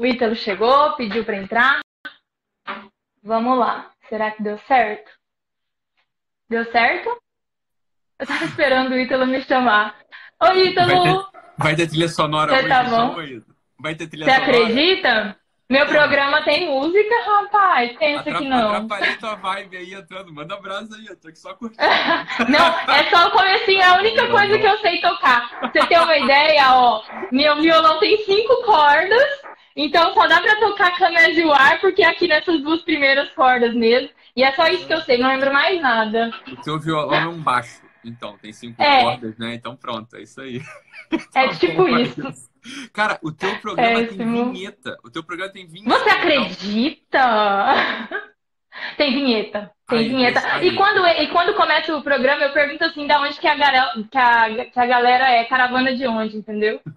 o Ítalo chegou, pediu para entrar. Vamos lá. Será que deu certo? Deu certo? Eu tava esperando o Ítalo me chamar. Oi, Ítalo! Vai ter, vai ter trilha sonora Você hoje, tá não, bom? Vai ter trilha Você sonora. acredita? Meu programa tem música, rapaz. Pensa Atra- que não. Atrapalhei tua vibe aí entrando. Manda abraço aí, eu tô aqui só curtindo. Não, é só o comecinho, é a única coisa que eu sei tocar. Pra você ter uma ideia, ó, meu violão tem cinco cordas, então só dá pra tocar Caminhos de Ar, porque é aqui nessas duas primeiras cordas mesmo. E é só isso que eu sei, não lembro mais nada. O teu violão é um baixo. Então, tem cinco É. cordas, né? Então pronto, é isso aí. É Tá tipo bom, isso. mas- Cara, o teu programa tem vinheta. O teu programa tem vinheta. Você acredita? Tem vinheta. Tem Aí, vinheta. aí. E quando, e quando começa o programa, eu pergunto assim, da onde que a, galera, que a, que a galera é, caravana de onde, entendeu?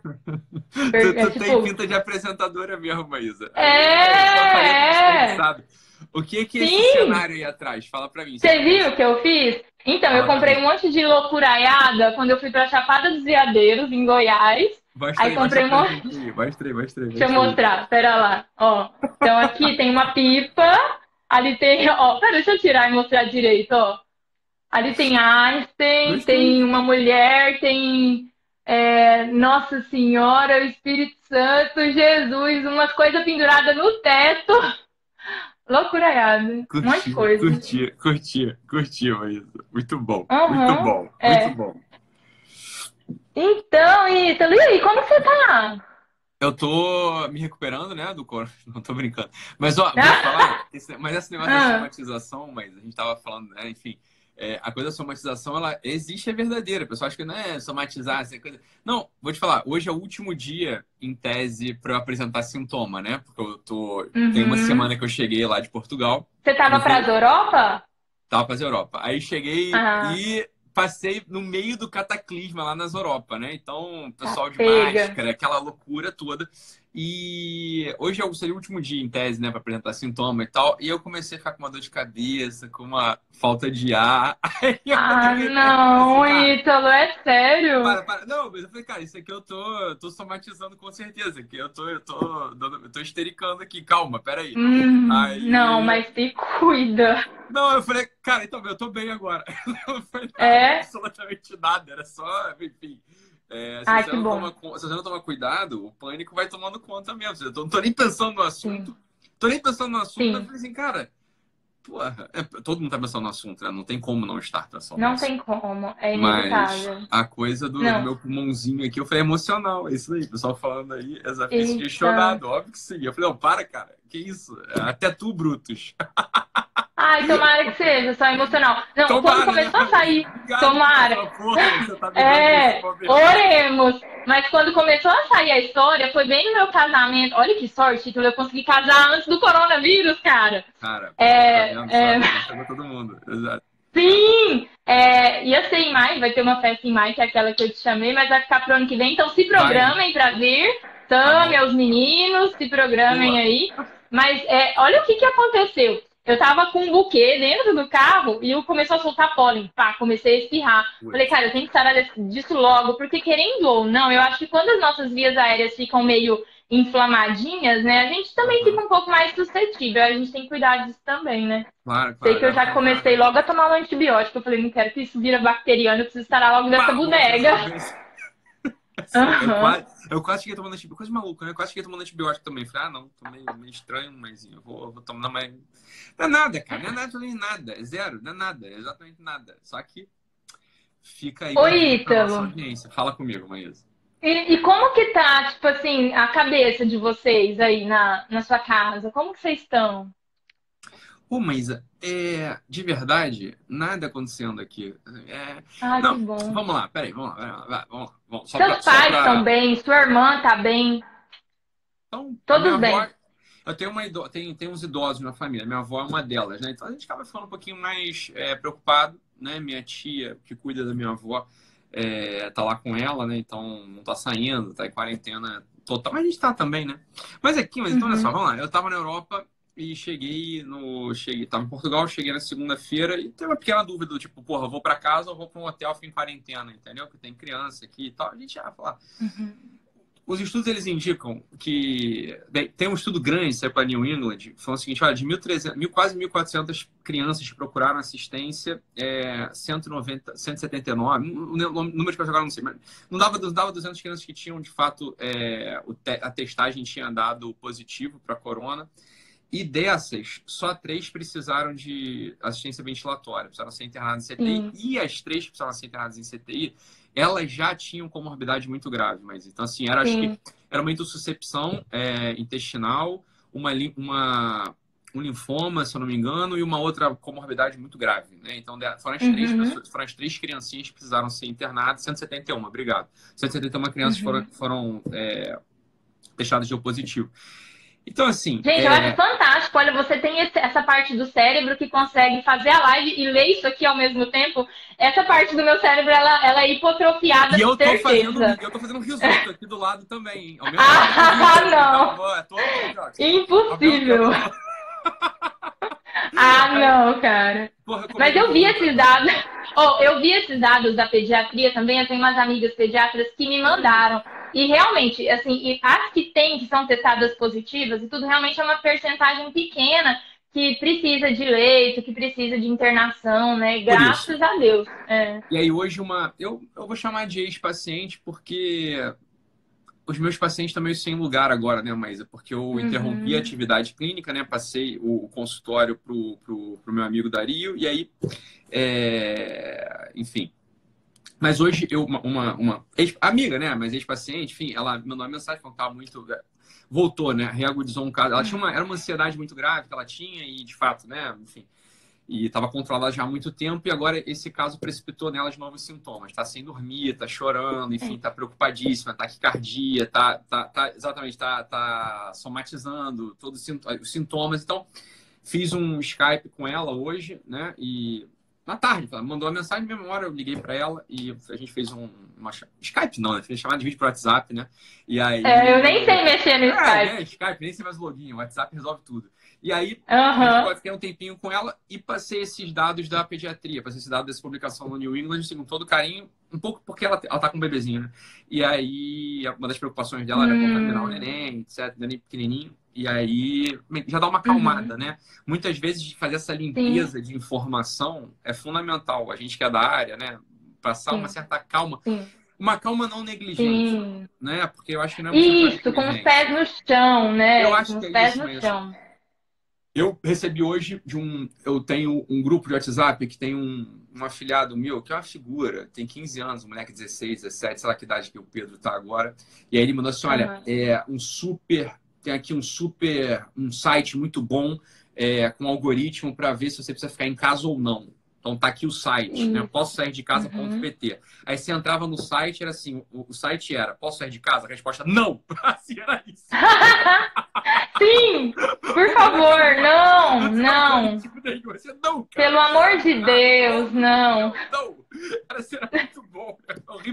Tu, É, tu tem tipo, pinta de apresentadora mesmo, Maísa. É, é. Sabe? O que que é esse Sim. cenário aí atrás? Fala pra mim. Você viu o que eu fiz? Então, eu comprei um monte de loucuraiada quando eu fui pra Chapada dos Veadeiros, em Goiás. Mostra Aí comprei um. Mostra aí, mostra aí. Deixa eu mostrar, pera lá. Ó, então aqui tem uma pipa, ali tem, ó, pera, deixa eu tirar e mostrar direito, ó. Ali tem Einstein, Gostei. tem uma mulher, tem é, Nossa Senhora, o Espírito Santo, Jesus, umas coisas penduradas no teto. Loucuraiada. Um monte de coisa. Curti, curti, curti, Maísa. Muito bom, Aham, muito bom, é. muito bom. Então, Ítalo, e aí, como você tá? Eu tô me recuperando, né, do corona. Não tô brincando. Mas, ó, vou te Ah. falar, esse- mas esse negócio Ah. da somatização, mas a gente tava falando, né, enfim, é, a coisa da somatização, ela existe, é verdadeira. O pessoal acha que não é somatizar, essa coisa. Não, vou te falar, hoje é o último dia, em tese, pra eu apresentar sintoma, né? Porque eu tô. Tem uma Uhum. semana que eu cheguei lá de Portugal, Você tava Uhum. pras Europa? tava pra Europa. Aí cheguei Ah. e passei no meio do cataclisma lá nas Europa, né? Então, pessoal de pega. máscara, aquela loucura toda. E hoje é o- seria o último dia, em tese, né, pra apresentar sintoma e tal. E eu comecei a ficar com uma dor de cabeça, com uma falta de ar. Aí eu Ah, fiquei não, assim, cara, Ítalo, é sério? para, para. Não, mas eu falei, cara, isso aqui eu tô, eu tô somatizando com certeza. Que eu tô, eu tô, eu tô estericando aqui. Calma, peraí. Hum, Aí- Não, mas se cuida. Não, eu falei, cara, então, eu tô bem agora. Não foi nada, É? absolutamente nada. Era só, enfim. É, se, Ai, você não toma, se você não tomar cuidado, o pânico vai tomando conta mesmo. Eu tô- não tô nem pensando no assunto. Tô nem pensando no assunto. Sim. Eu falei assim, cara, porra, é, todo mundo tá pensando no assunto, né? Não tem como não estar pensando Não tem como, é Mas inevitável. a coisa do, meu pulmãozinho aqui, eu falei, emocional, é isso aí. O pessoal falando aí, exatamente. Eita. Fiquei chorado, óbvio que sim. Eu falei, não, para, cara, que isso? Até tu, Brutus. Ai, tomara que seja, só emocional. Não, Tomara, quando começou né? a sair, Tomara. porra, tá É, oremos. Mas quando começou a sair a história, foi bem no meu casamento. Olha que sorte, Ítalo, eu consegui casar antes do coronavírus, cara. Cara, É, tá é. Chegou todo mundo. Exato. Sim! É, ia ser em maio, vai ter uma festa em maio, que é aquela que eu te chamei, mas vai ficar pro ano que vem. Então se programem pra vir. Tame aos meninos, se programem Boa. aí. Mas é, olha o que, que aconteceu. Eu tava com um buquê dentro do carro e eu começou a soltar pólen. Pá, comecei a espirrar. Ui. Falei, cara, eu tenho que sarar disso logo, porque querendo ou não, eu acho que quando as nossas vias aéreas ficam meio inflamadinhas, né, a gente também Uhum. fica um pouco mais suscetível. A gente tem que cuidar disso também, né? Claro, claro. Sei que eu já é, comecei logo a tomar um antibiótico. Eu falei, não quero que isso vira bacteriano, eu preciso estar logo dessa Pá, bodega. Eu Aham. quase, eu quase fiquei tomando antibiótico, coisa maluca, né? Eu quase fiquei tomando antibiótico também. Falei, ah, não, tô meio, meio estranho, mas eu vou, eu vou tomar. Mas... não é nada, cara, não é nada, nem nada, é zero, não é nada, é exatamente nada. Só que fica aí Oi, Ítalo. audiência. Fala comigo, Maísa. E, e como que tá, tipo assim, a cabeça de vocês aí na, na sua casa? Como que vocês estão? Ô, Maísa, é, de verdade, nada acontecendo aqui. É, Ai, Não, que bom. vamos lá, peraí, vamos lá, vamos lá. Vamos, só Seus pra- pais pra- estão bem, sua irmã tá bem. Então, Todos minha avó- bem. eu tenho, uma ido... tem, tem uns idosos na família, minha avó é uma delas, né? Então a gente acaba ficando um pouquinho mais é, preocupado, né? Minha tia, que cuida da minha avó, é, tá lá com ela, né? Então não tá saindo, tá em quarentena total. Mas a gente tá também, né? Mas aqui, mas então olha Uhum. só, vamos lá. Eu tava na Europa e cheguei no. Cheguei, tava em Portugal, cheguei na segunda-feira e teve uma pequena dúvida do tipo, porra, vou pra casa ou vou pra um hotel, fico em quarentena, entendeu? Que tem criança aqui e tal. A gente já fala. Uhum. os estudos eles indicam que tem um estudo grande, saiu para New England, falando o seguinte, olha, de 1.300, mil, quase 1.400 crianças que procuraram assistência, é, 190, 179, o número que eu jogaram não sei, mas não dava, não dava 200 crianças que tinham, de fato, é, a testagem tinha dado positivo para corona, e dessas, só três precisaram de assistência ventilatória, precisaram ser internadas em CTI, e as três que precisaram ser internadas em CTI elas já tinham comorbidade muito grave, mas então assim, era, acho que era uma intussuscepção é, intestinal, uma, uma, um linfoma, se eu não me engano, e uma outra comorbidade muito grave, né? Então foram as, uhum. três, pessoas, foram as três criancinhas que precisaram ser internadas, 171, obrigado. 171 crianças uhum. foram, foram é, testadas de positivo. Então, assim. Gente, é... eu acho Olha, você tem essa parte do cérebro que consegue fazer a live e ler isso aqui ao mesmo tempo. Essa parte do meu cérebro, ela, ela é hipotrofiada. E eu tô, fazendo, eu tô fazendo risoto aqui do lado também. Ao mesmo ah, tempo, não. Então, tô, Impossível. ah, não, cara. Porra, Mas eu vi esses dados. Oh, eu vi esses dados da pediatria também. Eu tenho umas amigas pediatras que me mandaram. E realmente, assim, as que têm, que são testadas positivas, e tudo realmente é uma percentagem pequena que precisa de leito, que precisa de internação, né? Graças a Deus. É. E aí hoje uma. Eu, eu vou chamar de ex-paciente porque os meus pacientes estão meio sem lugar agora, né, Maísa? Porque eu uhum. interrompi a atividade clínica, né? Passei o consultório pro, pro, pro meu amigo Dario, e aí, é... enfim, mas hoje, eu, uma, uma, uma amiga, né? Mas ex-paciente, enfim, ela me mandou uma mensagem falando que estava muito. É, voltou, né? Reagudizou um caso. Ela tinha uma, era uma ansiedade muito grave que ela tinha, e de fato, né? Enfim. E estava controlada já há muito tempo, e agora esse caso precipitou nela de novos sintomas. Está sem dormir, está chorando, enfim, está preocupadíssima, taquicardia, tá, tá, tá, exatamente, está tá somatizando todos os sintomas. Então, fiz um Skype com ela hoje, né? E na tarde. Ela mandou uma mensagem, na mesma hora eu liguei para ela e a gente fez um, uma Skype, não, né? Fez chamada de vídeo pro WhatsApp, né? E aí. É, eu nem sei mexer no é, Skype. É, Skype, nem sei mais login, o WhatsApp resolve tudo. E aí, uhum. eu fiquei um tempinho com ela e passei esses dados da pediatria, passei esses dados dessa publicação no New England, assim, com todo carinho, um pouco porque ela, ela tá com um bebezinho, né? E aí, uma das preocupações dela era contaminar o neném, etc, neném pequenininho. E aí já dá uma acalmada, uhum. né? Muitas vezes fazer essa limpeza Sim. de informação é fundamental. A gente que é da área, né? Passar Sim. uma certa calma. Sim. Uma calma não negligente, né? Porque eu acho que não é Isso, com os pés no chão, né? Eu acho com que é pés isso no mesmo. chão. Eu recebi hoje de um. Eu tenho um grupo de WhatsApp que tem um, um afilhado meu, que é uma figura, tem 15 anos, um moleque 16, 17, sei lá que idade que o Pedro tá agora. E aí ele mandou assim: olha, é um super tem aqui um super um site muito bom é, com algoritmo para ver se você precisa ficar em casa ou não. Então tá aqui o site, né? Posso sair de casa.pt. Uhum. Aí você entrava no site, era assim, o, o, site era, posso sair de casa? A resposta, não! assim era isso. Sim! Por favor, não, não. Não Pelo amor de Deus, não. Não! Era muito bom.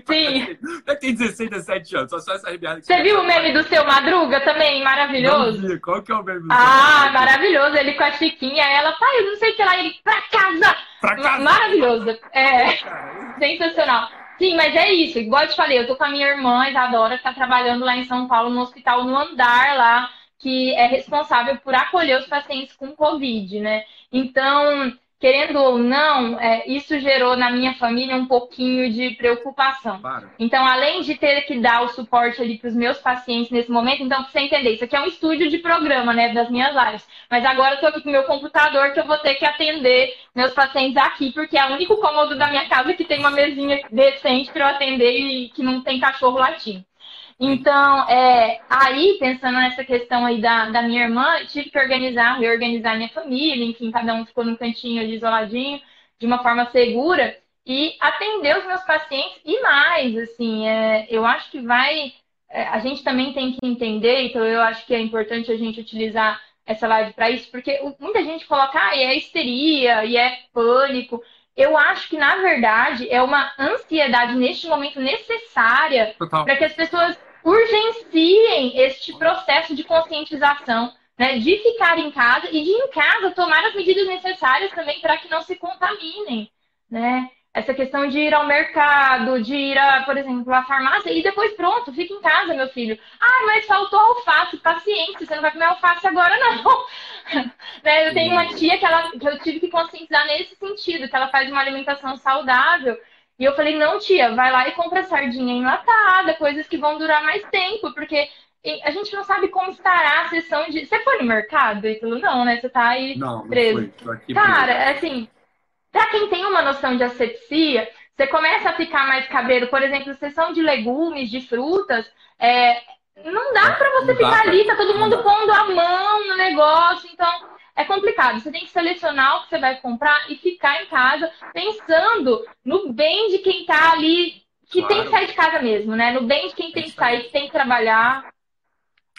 Sim. Deve ter 16, 17 anos, só, só essa arrebiada. Você viu o meme do seu Madruga também? Maravilhoso. Qual que é o meme do Ah, maravilhoso. Ele com a Chiquinha, ela, pai, eu não sei o que lá, ele, pra casa! Pra casa! Maravilhoso. É, sensacional. Sim, mas é isso. Igual eu te falei, eu tô com a minha irmã, Isadora, que tá trabalhando lá em São Paulo, no hospital, no andar lá, que é responsável por acolher os pacientes com Covid, né? Então, querendo ou não, é, isso gerou na minha família um pouquinho de preocupação. Claro. Então, além de ter que dar o suporte ali para os meus pacientes nesse momento, então, você entender, isso aqui é um estúdio de programa, né, das minhas lives. Mas agora eu estou aqui com o meu computador que eu vou ter que atender meus pacientes aqui, porque é o único cômodo da minha casa que tem uma mesinha decente para eu atender e que não tem cachorro latindo. Então, é, aí, pensando nessa questão aí da, da minha irmã, tive que organizar, reorganizar minha família, enfim, cada um ficou num cantinho ali isoladinho, de uma forma segura, e atender os meus pacientes e mais, assim, é, eu acho que vai. É, a gente também tem que entender, então eu acho que é importante a gente utilizar essa live para isso, porque muita gente coloca, ah, é histeria e é pânico. Eu acho que, na verdade, é uma ansiedade neste momento necessária para que as pessoas urgenciem este processo de conscientização, né, de ficar em casa e de em casa tomar as medidas necessárias também para que não se contaminem, né? essa questão de ir ao mercado, de ir, a, por exemplo, à farmácia e depois pronto, fica em casa, meu filho. Ah, mas faltou alface, paciência, você não vai comer alface agora, não. né? Eu tenho uma tia que, ela, que eu tive que conscientizar nesse sentido, que ela faz uma alimentação saudável. E eu falei, não, tia, vai lá e compra sardinha enlatada, coisas que vão durar mais tempo, porque a gente não sabe como estará a sessão de. Você foi no mercado, Ítalo? Não, né? Você tá aí não, preso. Não fui. Cara, preso. assim, Pra quem tem uma noção de asepsia, você começa a ficar mais cabreiro. Por exemplo, sessão de legumes, de frutas, é, não dá para você ficar ali, tá todo mundo pondo a mão no negócio, então é complicado. Você tem que selecionar o que você vai comprar e ficar em casa pensando no bem de quem tá ali, que claro. tem que sair de casa mesmo, né? No bem de quem tem que sair, que tem que trabalhar.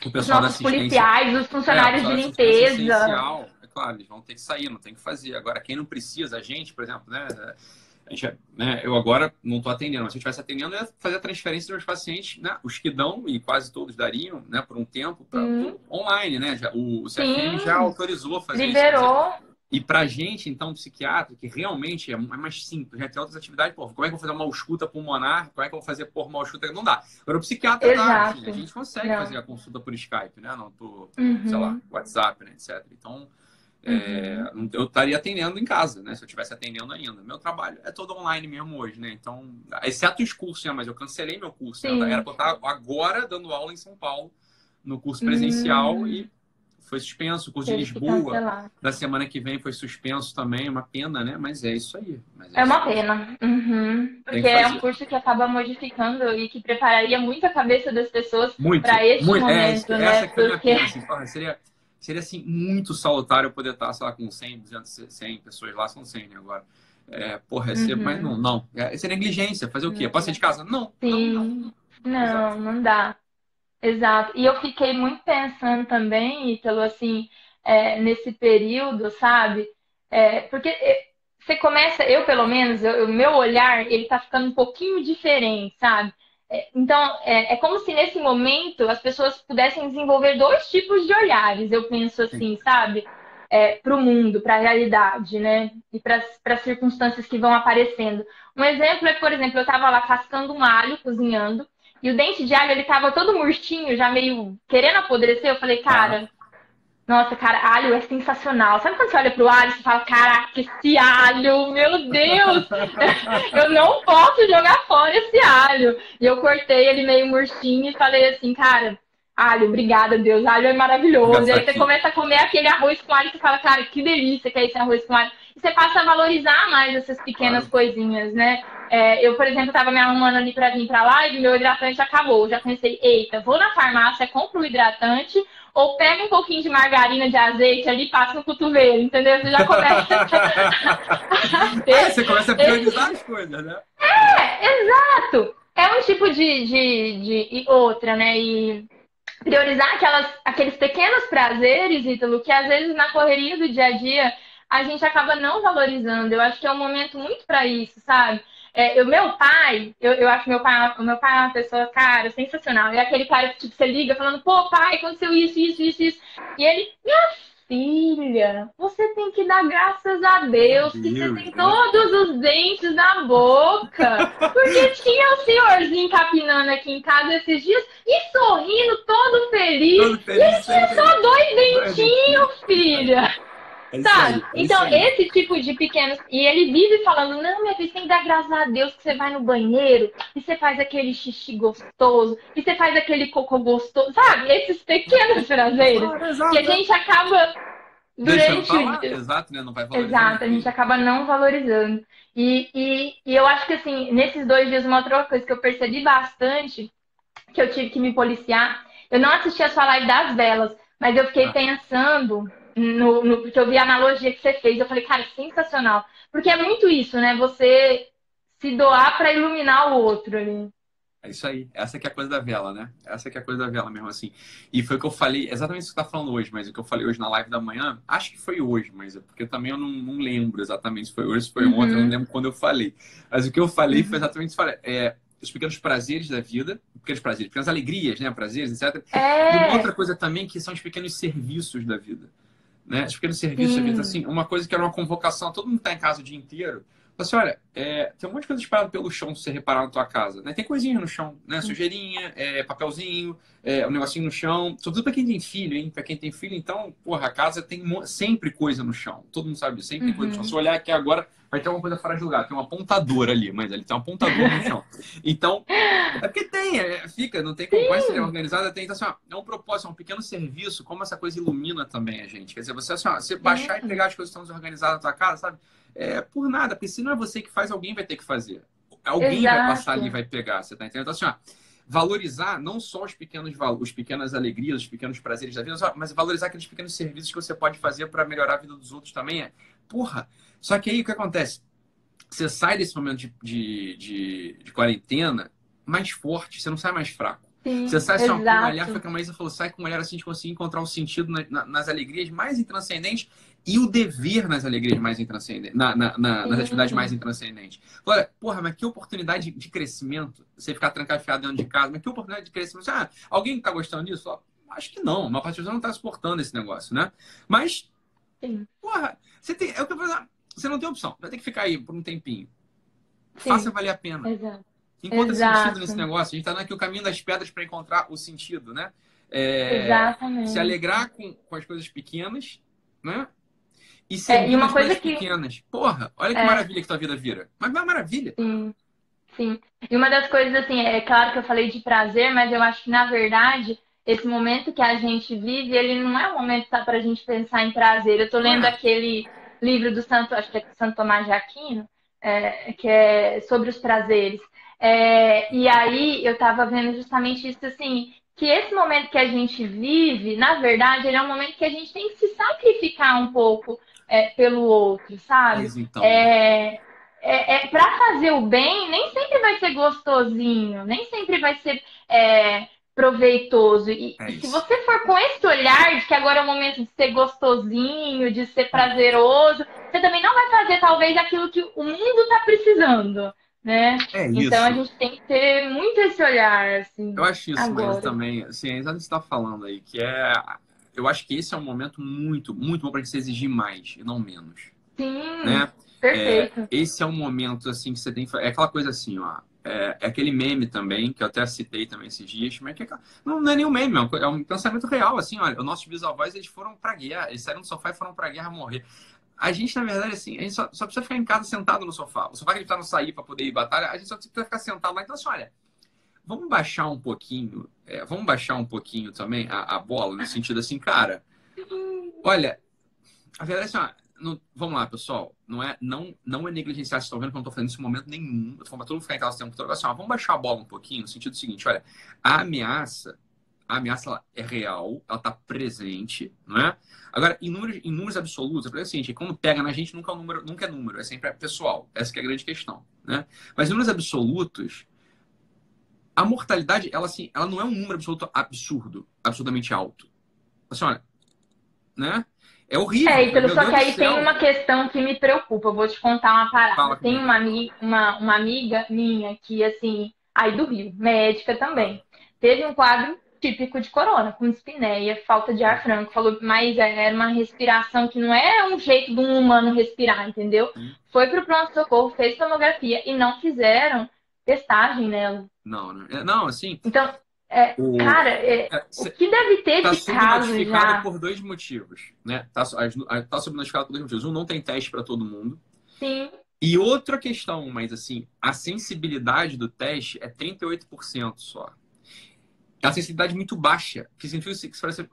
os nossos policiais, os funcionários é, de limpeza claro, eles vão ter que sair, não tem que fazer. Agora, quem não precisa, a gente, por exemplo, né? A gente, né eu agora não estou atendendo, mas se eu estivesse atendendo, eu ia fazer a transferência dos meus pacientes, né? Os que dão, e quase todos dariam, né? Por um tempo, pra, hum. online, né? Já, o, o CFM Sim. já autorizou fazer Liberou. isso. E pra gente, então, psiquiatra, que realmente é, é mais simples, já tem outras atividades, pô, como é que eu vou fazer uma ausculta pulmonar? Como é que eu vou fazer por uma ausculta? Não dá. Agora, o psiquiatra Exato. dá, assim, a gente consegue não. fazer a consulta por Skype, né? Não por, uhum. sei lá, WhatsApp, né, etc. Então, é, uhum. eu estaria atendendo em casa, né? Se eu estivesse atendendo ainda. Meu trabalho é todo online mesmo hoje, né? Então, exceto os cursos, né? Mas eu cancelei meu curso. Né? Era para estar agora dando aula em São Paulo, no curso presencial, uhum. e foi suspenso. O curso Teve de Lisboa, da semana que vem, foi suspenso também. Uma pena, né? Mas é isso aí. É, é, uma pena. Uhum. Porque é um curso que acaba modificando e que prepararia muito a cabeça das pessoas para esse muito. É, momento, é, né? Essa que Porque... é pena, assim, seria seria assim muito salutar eu poder estar, sei lá, com 100, 200, 100 pessoas lá, são 100 né, agora. É, porra, uhum. mas não, não. É, isso é negligência. Fazer o quê? Posso sair de casa? Não. Sim. Não, não. Não, não dá. Exato. E eu fiquei muito pensando também, Ítalo, assim, é, nesse período, sabe? É, porque é, você começa, eu pelo menos, o meu olhar, ele tá ficando um pouquinho diferente, sabe? É, então, é, é, como se nesse momento as pessoas pudessem desenvolver dois tipos de olhares, eu penso assim, Sim. sabe? É, para o mundo, para a realidade, né? E para as circunstâncias que vão aparecendo. Um exemplo é, por exemplo, eu estava lá cascando um alho, cozinhando, e o dente de alho ele estava todo murchinho, já meio querendo apodrecer. Eu falei, cara, nossa, cara, alho é sensacional. Sabe quando você olha pro alho e fala, caraca, esse alho, meu Deus! eu não posso jogar fora esse alho. E eu cortei ele meio murchinho e falei assim, cara, alho, obrigada, Deus, alho é maravilhoso. E aí você começa a comer aquele arroz com alho e você fala, cara, que delícia que é esse arroz com alho. E você passa a valorizar mais essas pequenas coisinhas, né? É, eu, por exemplo, tava me arrumando ali pra vir pra lá e meu hidratante acabou. Eu já pensei, eita, vou na farmácia, compro o hidratante ou pega um pouquinho de margarina de azeite ali e passa no cotovelo, entendeu? Você já começa é, você começa a priorizar as coisas, né? É, exato. É um tipo de, de, de outra, né? E priorizar aquelas, aqueles pequenos prazeres, Ítalo, que às vezes na correria do dia a dia a gente acaba não valorizando. Eu acho que é um momento muito para isso, sabe? É, o meu pai, eu, eu acho meu pai, o meu pai é uma pessoa, cara, sensacional. É aquele cara que tipo, você liga falando, pô, pai, aconteceu isso, isso, isso, isso. E ele, minha filha, você tem que dar graças a Deus, que você tem todos os dentes na boca. Porque tinha o senhorzinho capinando aqui em casa esses dias e sorrindo todo feliz. Todo feliz e ele tinha só dois dentinhos, filha. É Sabe? É então, esse tipo de pequenos. E ele vive falando: não, minha filha, você tem que dar graças a Deus que você vai no banheiro e você faz aquele xixi gostoso e você faz aquele cocô gostoso. Sabe? Esses pequenos prazeres que a gente acaba. Durante. Exato, né? Não vai valorizando. Exato, a gente acaba não valorizando. E, e, e eu acho que, assim, nesses dois dias, uma outra coisa que eu percebi bastante, que eu tive que me policiar, eu não assisti a sua live das velas, mas eu fiquei ah. pensando no, no, porque eu vi a analogia que você fez, eu falei, cara, sensacional. Porque é muito isso, né? Você se doar para iluminar o outro ali. É isso aí. Essa que é a coisa da vela, né? Essa que é a coisa da vela mesmo, assim. E foi o que eu falei, exatamente isso que você tá falando hoje, mas o que eu falei hoje na live da manhã, acho que foi hoje, mas é porque também eu não, não lembro exatamente se foi hoje, se foi uhum. ontem, eu não lembro quando eu falei. Mas o que eu falei uhum. foi exatamente isso. É, os pequenos prazeres da vida, pequenos prazeres, pequenas alegrias, né? Prazeres, etc. É... E uma outra coisa também que são os pequenos serviços da vida né? Pequenos serviços, Sim. assim, uma coisa que era uma convocação, todo mundo está em casa o dia inteiro. Assim, olha, é, tem um monte de coisa espalhada pelo chão se você reparar na tua casa. Né? Tem coisinha no chão, né? Sujeirinha, é, papelzinho, é, um negocinho no chão. Sobretudo para quem tem filho, hein? Para quem tem filho, então, porra, a casa tem sempre coisa no chão. Todo mundo sabe, sempre tem coisa no chão. Se olhar aqui agora, vai ter alguma coisa fora de lugar. Tem um apontador ali, mas ali tem um apontador no chão. Então, é porque tem, é, fica, não tem como. Pode ser organizada, tem. Então, assim, ó, é um propósito, é um pequeno serviço, como essa coisa ilumina também a gente. Quer dizer, você, assim, ó, você baixar e pegar as coisas que estão desorganizadas na tua casa, sabe? é, por nada, porque se não é você que faz, alguém vai ter que fazer. Alguém Exato. vai passar ali e vai pegar, você tá entendendo? Então, assim, ó, valorizar não só os pequenos os pequenas alegrias, os pequenos prazeres da vida, mas valorizar aqueles pequenos serviços que você pode fazer para melhorar a vida dos outros também é. Porra! Só que aí o que acontece? Você sai desse momento de, de, de, de quarentena mais forte, você não sai mais fraco. Sim, você sai só com um olhar, foi que a Maísa falou, sai com um olhar assim de conseguir encontrar um sentido na, na, nas alegrias mais intranscendentes e o dever nas alegrias mais intranscendentes, na, na, na, nas atividades mais intranscendentes. Olha, porra, mas que oportunidade de crescimento você ficar trancafiado dentro de casa, mas que oportunidade de crescimento. Ah, alguém está gostando disso? Acho que não, uma parte pessoas não está suportando esse negócio, né? Mas, Sim. porra, você tem, é o que eu falar, você não tem opção, vai ter que ficar aí por um tempinho. Sim. Faça valer a pena. Exato. Encontra Exato. sentido nesse negócio. A gente está aqui o caminho das pedras para encontrar o sentido, né? É, Exatamente. Se alegrar com, com as coisas pequenas, né? E é, e uma coisa que... pequenas. Porra, olha que é. maravilha que tua vida vira. Mas é uma maravilha. Sim. Sim. E uma das coisas, assim, é claro que eu falei de prazer, mas eu acho que, na verdade, esse momento que a gente vive, ele não é um momento tá, para a gente pensar em prazer. Eu tô lendo aquele livro do Santo, acho que é Santo Tomás de Aquino, é, que é sobre os prazeres. É, e aí eu estava vendo justamente isso assim, que esse momento que a gente vive, na verdade, ele é um momento que a gente tem que se sacrificar um pouco é, pelo outro, sabe? Mas então... É, é, é para fazer o bem, nem sempre vai ser gostosinho, nem sempre vai ser é, proveitoso. E, é se você for com esse olhar de que agora é o momento de ser gostosinho, de ser prazeroso, você também não vai fazer talvez aquilo que o mundo está precisando. Né? É isso. Então a gente tem que ter muito esse olhar, assim. Eu acho isso agora. mesmo também, assim, é exatamente o que você está falando aí, que é eu acho que esse é um momento muito, muito bom para gente se exigir mais e não menos. Sim, né? perfeito. É, esse é um momento, assim, que você tem que... É aquela coisa assim, ó. É, é, aquele meme também, que eu até citei também esses dias, mas que é, não, não é nenhum meme, é um pensamento real, assim, olha, os nossos bisavós, eles foram pra guerra, eles saíram do sofá e foram pra guerra morrer. A gente, na verdade, assim, a gente só, só precisa ficar em casa sentado no sofá. O sofá que a gente tá no sair para poder ir batalha, a gente só precisa ficar sentado lá. Então, assim, olha, vamos baixar um pouquinho, é, vamos baixar um pouquinho também a, a, bola, no sentido assim, cara, olha, a verdade é assim, ó, não, vamos lá, pessoal, não é, não, não é negligenciar, vocês estão vendo que eu não estou fazendo isso em momento nenhum, eu tô falando todo mundo ficar em casa assim, vamos baixar a bola um pouquinho, no sentido seguinte, olha, a ameaça, a ameaça é real, ela está presente, não é? Agora, em números, em números absolutos, é o seguinte, quando pega na gente, nunca é, um número, nunca é número, é sempre pessoal, essa é a grande questão, né? Mas em números absolutos, a mortalidade, ela, assim, ela não é um número absoluto absurdo, absurdamente alto. Assim, olha, né? É horrível. É, então, só que aí tem uma questão que me preocupa. Eu vou te contar uma parada. Fala tem uma, uma, uma amiga minha que, assim, aí do Rio, médica também, teve um quadro típico de corona, com espineia, falta de ar franco. Falou, mas era uma respiração que não é um jeito de um humano respirar, entendeu? Hum. Foi pro pronto-socorro, fez tomografia e não fizeram testagem nela. Não, não, é, não assim. Então, é, o, cara, é, é, o que deve ter tá de caso já? por dois motivos, né? Tá, tá sob notificado por dois motivos. Um, não tem teste para todo mundo. Sim. E outra questão, mas assim, a sensibilidade do teste é 38% só. É uma sensibilidade muito baixa, que significa,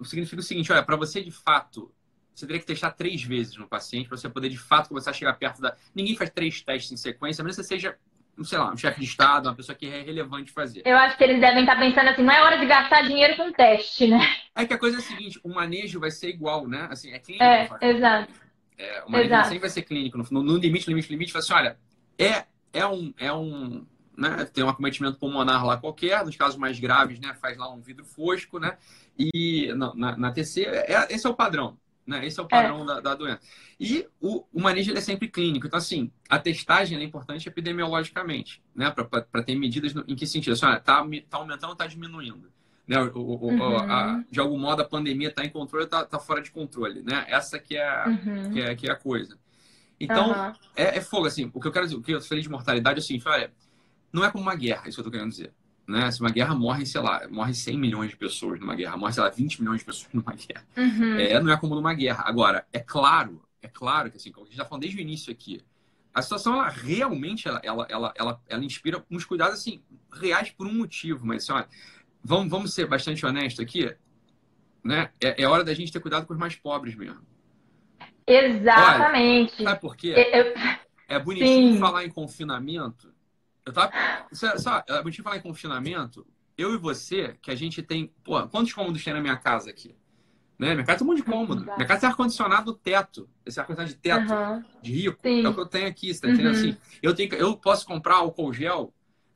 significa o seguinte, olha, para você de fato, você teria que testar três vezes no paciente para você poder de fato começar a chegar perto da... Ninguém faz três testes em sequência, mas você seja sei lá, um chefe de Estado, uma pessoa que é relevante fazer. Eu acho que eles devem estar pensando assim, não é hora de gastar dinheiro com teste, né? É que a coisa é a seguinte, o manejo vai ser igual, né? Assim, é clínico. É, exato. É, o manejo exato. sempre vai ser clínico. No, no limite, limite, limite, fala assim, olha, é, é um... É um né, tem um acometimento pulmonar lá qualquer, nos casos mais graves, né, faz lá um vidro fosco, né, e na, na, na TC, é, esse é o padrão. Né? Esse é o padrão é. Da, da, doença. E o, o manejo é sempre clínico. Então, assim, a testagem é importante epidemiologicamente, né? Para ter medidas no, em que sentido? Assim, está tá aumentando ou está diminuindo? Né? O, o, uhum. a, de algum modo, a pandemia está em controle ou está tá fora de controle? Né? Essa que é, uhum. que, é, que é a coisa. Então, uhum. é, é, fogo, assim. O que eu quero dizer, o que eu falei de mortalidade, assim, olha, não é como uma guerra, isso que eu tô querendo dizer. Né? Se uma guerra morre, sei lá, morre 100 milhões de pessoas numa guerra, morre, sei lá, 20 milhões de pessoas numa guerra. Uhum. É, não é como numa guerra. Agora, é claro, é claro que, assim, como a gente já tá falando desde o início aqui, a situação, ela realmente, ela, ela, ela, ela, ela inspira uns cuidados, assim, reais por um motivo. Mas, assim, olha, vamos, vamos ser bastante honestos aqui, né? É, é hora da gente ter cuidado com os mais pobres mesmo. Exatamente. Olha, sabe por quê? Eu... É bonitinho Sim. falar em confinamento. Eu tava... Só, é bonitinho falar em confinamento. Eu e você, que a gente tem. Pô, quantos cômodos tem na minha casa aqui? Né? Minha casa tem um monte de cômodo. Minha casa tem ar-condicionado teto. Esse ar-condicionado de teto, uhum. de rico. Sim. É o que eu tenho aqui, você tá entendendo? Uhum. Assim, eu, tenho, eu posso comprar álcool gel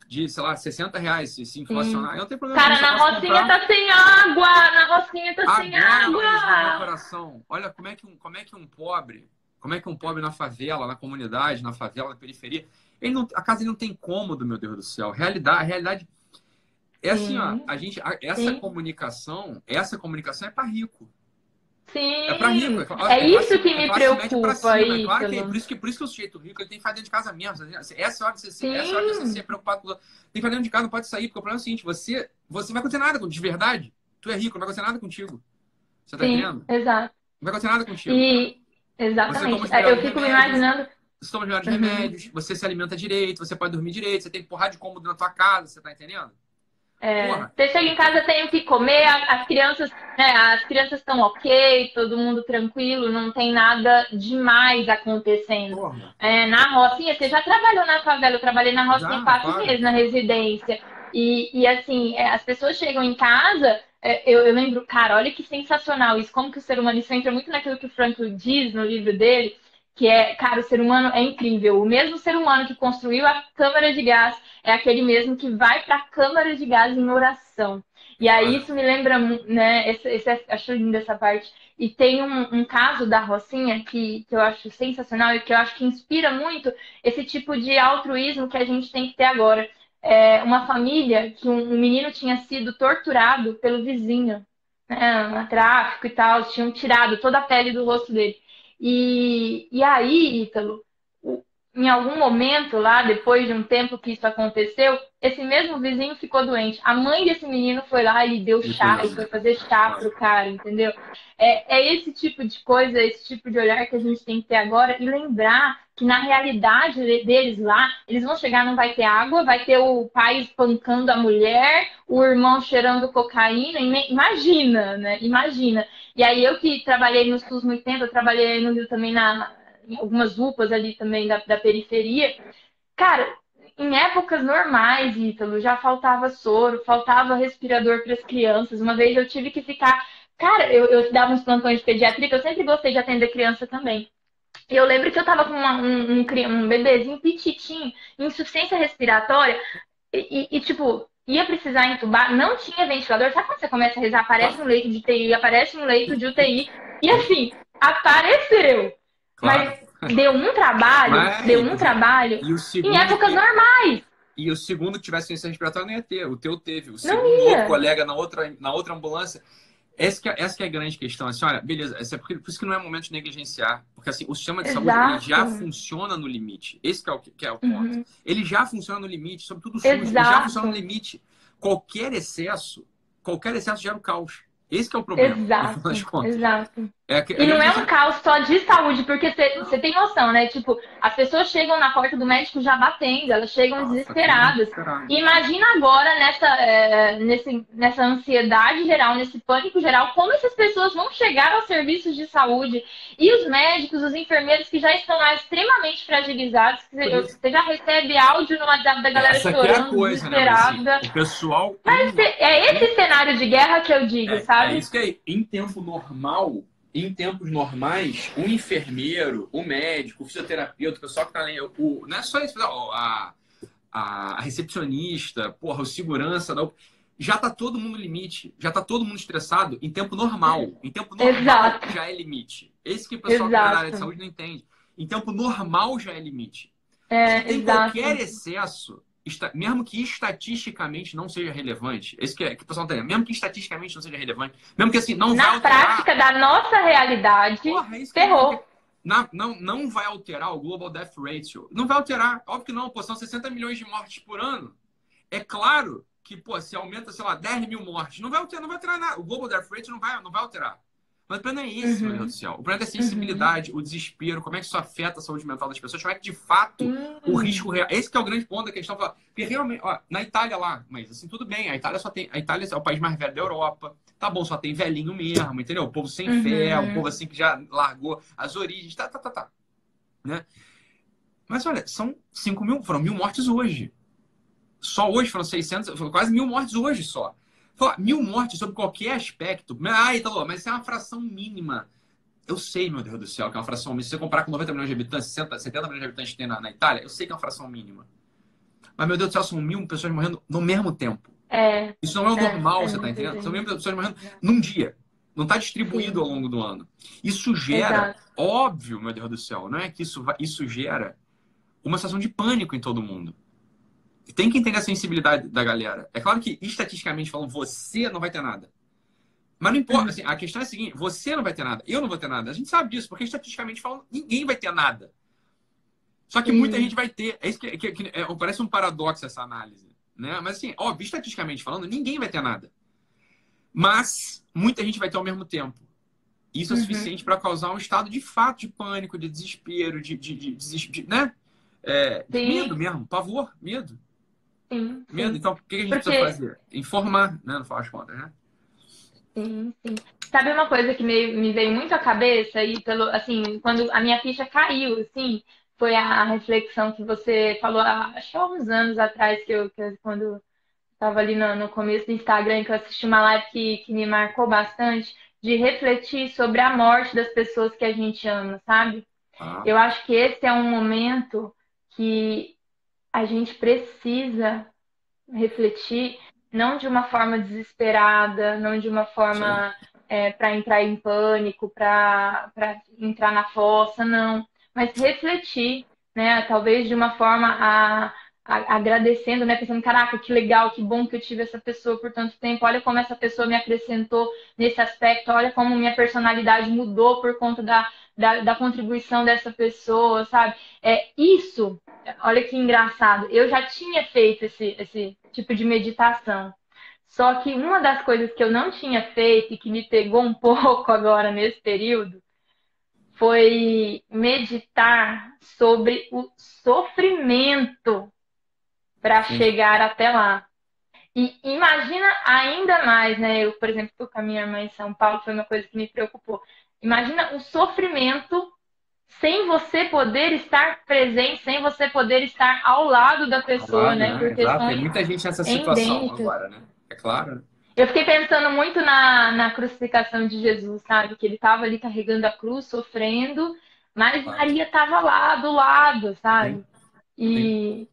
de, sei lá, 60 reais se, se inflacionar. Eu não tenho problema Cara, na Rocinha comprar. tá sem água! Na Rocinha tá Agora, sem água! coração. Olha como é, que um, como é que um pobre, como é que um pobre na favela, na comunidade, na favela, na periferia, ele não, a casa não tem cômodo, meu Deus do céu. Realidade, a realidade é assim, ó, a gente, a, essa Sim. comunicação, essa comunicação é para rico. Sim. É para rico. É, é isso que me preocupa. Cima, é claro que é por isso que por isso que o sujeito rico ele tem que fazer dentro de casa mesmo. Essa é hora de você, ser, essa hora de você ser preocupado com Tem que fazer dentro de casa, não pode sair, porque o problema é o seguinte, você, você não vai acontecer nada de verdade. Tu é rico, não vai acontecer nada contigo. Você tá Sim, entendendo? Exato. Não vai acontecer nada contigo. E... Exatamente. Eu fico me imaginando. Você toma melhores uhum. remédios, você se alimenta direito, você pode dormir direito, você tem que porrar de cômodo na tua casa, você tá entendendo? É, você chega em casa, tem o que comer, as crianças, né, as crianças estão ok, todo mundo tranquilo, não tem nada demais acontecendo. É, na Rocinha, você já trabalhou na favela, eu trabalhei na Rocinha já, quatro meses na residência. E, e assim, é, as pessoas chegam em casa, é, eu, eu, lembro, cara, olha que sensacional isso, como que o ser humano, isso entra muito naquilo que o Franco diz no livro dele, que é, cara, o ser humano é incrível. O mesmo ser humano que construiu a câmara de gás é aquele mesmo que vai para a câmara de gás em oração. E aí isso me lembra, né? Esse, esse, acho lindo essa parte. E tem um, um, caso da Rocinha que, que eu acho sensacional e que eu acho que inspira muito esse tipo de altruísmo que a gente tem que ter agora. É uma família que um, um menino tinha sido torturado pelo vizinho, né, tráfico e tal, tinham tirado toda a pele do rosto dele. E, e aí, Ítalo, em algum momento lá, depois de um tempo que isso aconteceu, esse mesmo vizinho ficou doente. A mãe desse menino foi lá e deu chá, e foi fazer chá pro cara, entendeu? É, é esse tipo de coisa, esse tipo de olhar que a gente tem que ter agora e lembrar que na realidade deles lá, eles vão chegar, não vai ter água, vai ter o pai espancando a mulher, o irmão cheirando cocaína, imagina, né? Imagina. E aí eu que trabalhei no SUS muito tempo, eu trabalhei no Rio também na, em algumas UPAs ali também da, da periferia. Cara, em épocas normais, Ítalo, já faltava soro, faltava respirador para as crianças. Uma vez eu tive que ficar. Cara, eu, eu dava uns plantões de pediatria, eu sempre gostei de atender criança também. E eu lembro que eu tava com uma, um, um, um bebezinho pititinho, insuficiência respiratória, e, e, tipo, ia precisar entubar, não tinha ventilador. Sabe quando você começa a rezar, aparece um leito de UTI, aparece um leito de UTI, e assim, apareceu. Claro. Mas deu um trabalho, Mas, deu um trabalho em épocas normais. E o segundo que tivesse ciência respiratória não ia ter. O teu teve. O segundo colega na outra, na outra ambulância. Essa que, é, essa que é a grande questão. Assim, olha, beleza, é porque, por isso que não é momento de negligenciar. Porque assim, o sistema de Exato. saúde já funciona no limite. Esse que é o, que é o ponto. Uhum. Ele já funciona no limite, sobretudo o SUS. Ele já funciona no limite. Qualquer excesso, qualquer excesso gera o caos. Esse é o problema. Exato. Exato. É que, e não é um caos só de saúde, porque você tem noção, né? Tipo, as pessoas chegam na porta do médico já batendo, elas chegam Nossa, desesperadas. E imagina agora nessa, é, nesse, nessa ansiedade geral, nesse pânico geral, como essas pessoas vão chegar aos serviços de saúde e os médicos, os enfermeiros que já estão lá extremamente fragilizados. Você já recebe áudio no WhatsApp da galera Essa chorando, é coisa, né, desesperada. Né? O pessoal. Mas é esse cenário de guerra que eu digo, é, sabe? É isso que é, em tempo normal em tempos normais, o enfermeiro, o médico, o fisioterapeuta, o pessoal que está ali, o, não é só isso, a, a, recepcionista, porra, o segurança, da, já está todo mundo limite, já está todo mundo estressado em tempo normal. Em tempo normal Exato. já é limite. Esse que o pessoal que tá na área de saúde não entende. Em tempo normal já é limite. É, Se tem exato. qualquer excesso, mesmo que estatisticamente não seja relevante, esse que, é, que o pessoal não tá mesmo que estatisticamente não seja relevante, mesmo que assim, não Na vai alterar... prática da nossa realidade, Porra, é ferrou. na, não, não vai alterar o Global Death Ratio. Não vai alterar. Óbvio que não, pô, são 60 milhões de mortes por ano. É claro que, pô, se aumenta, sei lá, 10 mil mortes, não vai alterar, não vai alterar nada. O Global Death Ratio não vai, não vai alterar. Mas o problema é esse, uhum. meu Deus do céu. O problema é a sensibilidade, uhum. o desespero, como é que isso afeta a saúde mental das pessoas, como é que de fato uhum. o risco real. Esse que é o grande ponto da questão. Porque realmente, ó, na Itália lá, mas assim, tudo bem, a Itália só tem. A Itália é o país mais velho da Europa. Tá bom, só tem velhinho mesmo, entendeu? O povo sem uhum. fé, o povo assim que já largou as origens, tá, tá, tá, tá. Né? Mas olha, são 5 mil, foram mil mortes hoje. Só hoje foram 600, foram quase mil mortes hoje só. Mil mortes sobre qualquer aspecto. Mas isso é uma fração mínima. Eu sei, meu Deus do céu, que é uma fração mínima. Se você comparar com 90 milhões de habitantes, 60, 70 milhões de habitantes que tem na, na, Itália, eu sei que é uma fração mínima. Mas, meu Deus do céu, são mil pessoas morrendo no mesmo tempo. É, Isso não é o é, normal, é, você tá entendendo? São mil pessoas morrendo num dia. Não está distribuído Sim. ao longo do ano. Isso gera, Exato. óbvio, meu Deus do céu, não é que isso, isso gera uma sensação de pânico em todo mundo tem que entender a sensibilidade da galera. É claro que, estatisticamente falando, você não vai ter nada. Mas não importa, assim, a questão é a seguinte: você não vai ter nada, eu não vou ter nada. A gente sabe disso, porque estatisticamente falando, ninguém vai ter nada. Só que muita gente vai ter. É isso que, que, que é, parece um paradoxo essa análise. Né? Mas assim, óbvio, estatisticamente falando, ninguém vai ter nada. Mas muita gente vai ter ao mesmo tempo. Isso é uhum. suficiente para causar um estado de fato de pânico, de desespero, de, de, de, de, de né? É, medo mesmo, pavor, medo. Sim, Medo. Então, o que a gente Porque... precisa fazer? Informar, né? No final das contas, né? Sim, sim. Sabe uma coisa que me, me veio muito à cabeça e pelo assim, quando a minha ficha caiu, assim, foi a reflexão que você falou, acho que há uns anos atrás, que eu, que eu quando estava ali no, no, começo do Instagram, que eu assisti uma live que, que me marcou bastante, de refletir sobre a morte das pessoas que a gente ama, sabe? Ah. Eu acho que esse é um momento que a gente precisa refletir não de uma forma desesperada, não de uma forma é, para entrar em pânico, para entrar na fossa, não, mas refletir, né? Talvez de uma forma a, a, agradecendo, né? Pensando, caraca, que legal, que bom que eu tive essa pessoa por tanto tempo. Olha como essa pessoa me acrescentou nesse aspecto. Olha como minha personalidade mudou por conta da, da, da contribuição dessa pessoa, sabe? É isso olha que engraçado. Eu já tinha feito esse, esse tipo de meditação. Só que uma das coisas que eu não tinha feito e que me pegou um pouco agora nesse período foi meditar sobre o sofrimento para chegar até lá. E imagina ainda mais, né? Eu, por exemplo, estou com a minha irmã em São Paulo, foi uma coisa que me preocupou. Imagina o sofrimento sem você poder estar presente, sem você poder estar ao lado da pessoa, lado, né? né? Por. Tem muita gente nessa situação agora, né? É claro. Eu fiquei pensando muito na, na crucificação de Jesus, sabe? Que ele estava ali carregando a cruz, sofrendo, mas claro. Maria estava lá do lado, sabe? Sim. E, Sim.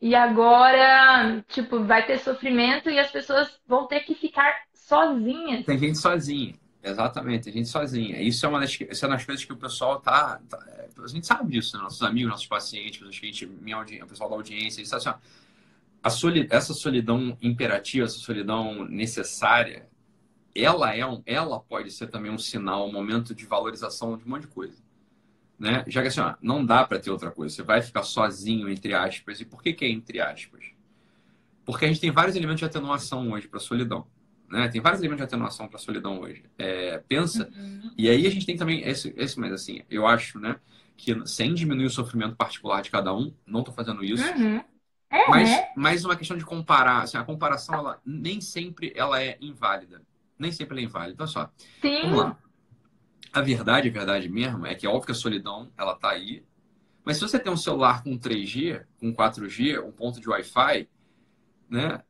e agora, tipo, vai ter sofrimento e as pessoas vão ter que ficar sozinhas. Tem gente sozinha. Exatamente, a gente sozinha. Isso é uma das, isso é uma das coisas que o pessoal tá, tá A gente sabe disso, né? nossos amigos, nossos pacientes, a gente, minha o pessoal da audiência, isso, assim, a soli, essa solidão imperativa, essa solidão necessária, ela é um, ela pode ser também um sinal, um momento de valorização de um monte de coisa. Né? Já que assim, ó, não dá para ter outra coisa, você vai ficar sozinho, entre aspas. E por que, que é entre aspas? Porque a gente tem vários elementos de atenuação hoje para solidão. Né? Tem vários elementos de atenuação para a solidão hoje. É, pensa, uhum. e aí a gente tem também esse, esse, mas assim, eu acho, né, que sem diminuir o sofrimento particular de cada um, não estou fazendo isso. Uhum. É, mas, né? mas uma questão de comparar, assim, a comparação, ela nem sempre ela é inválida. Nem sempre ela é inválida. Então, só, Sim. vamos lá. A verdade, a verdade mesmo, é que é óbvio que a solidão, ela tá aí. Mas se você tem um celular com 3G, com 4G, um ponto de Wi-Fi, né?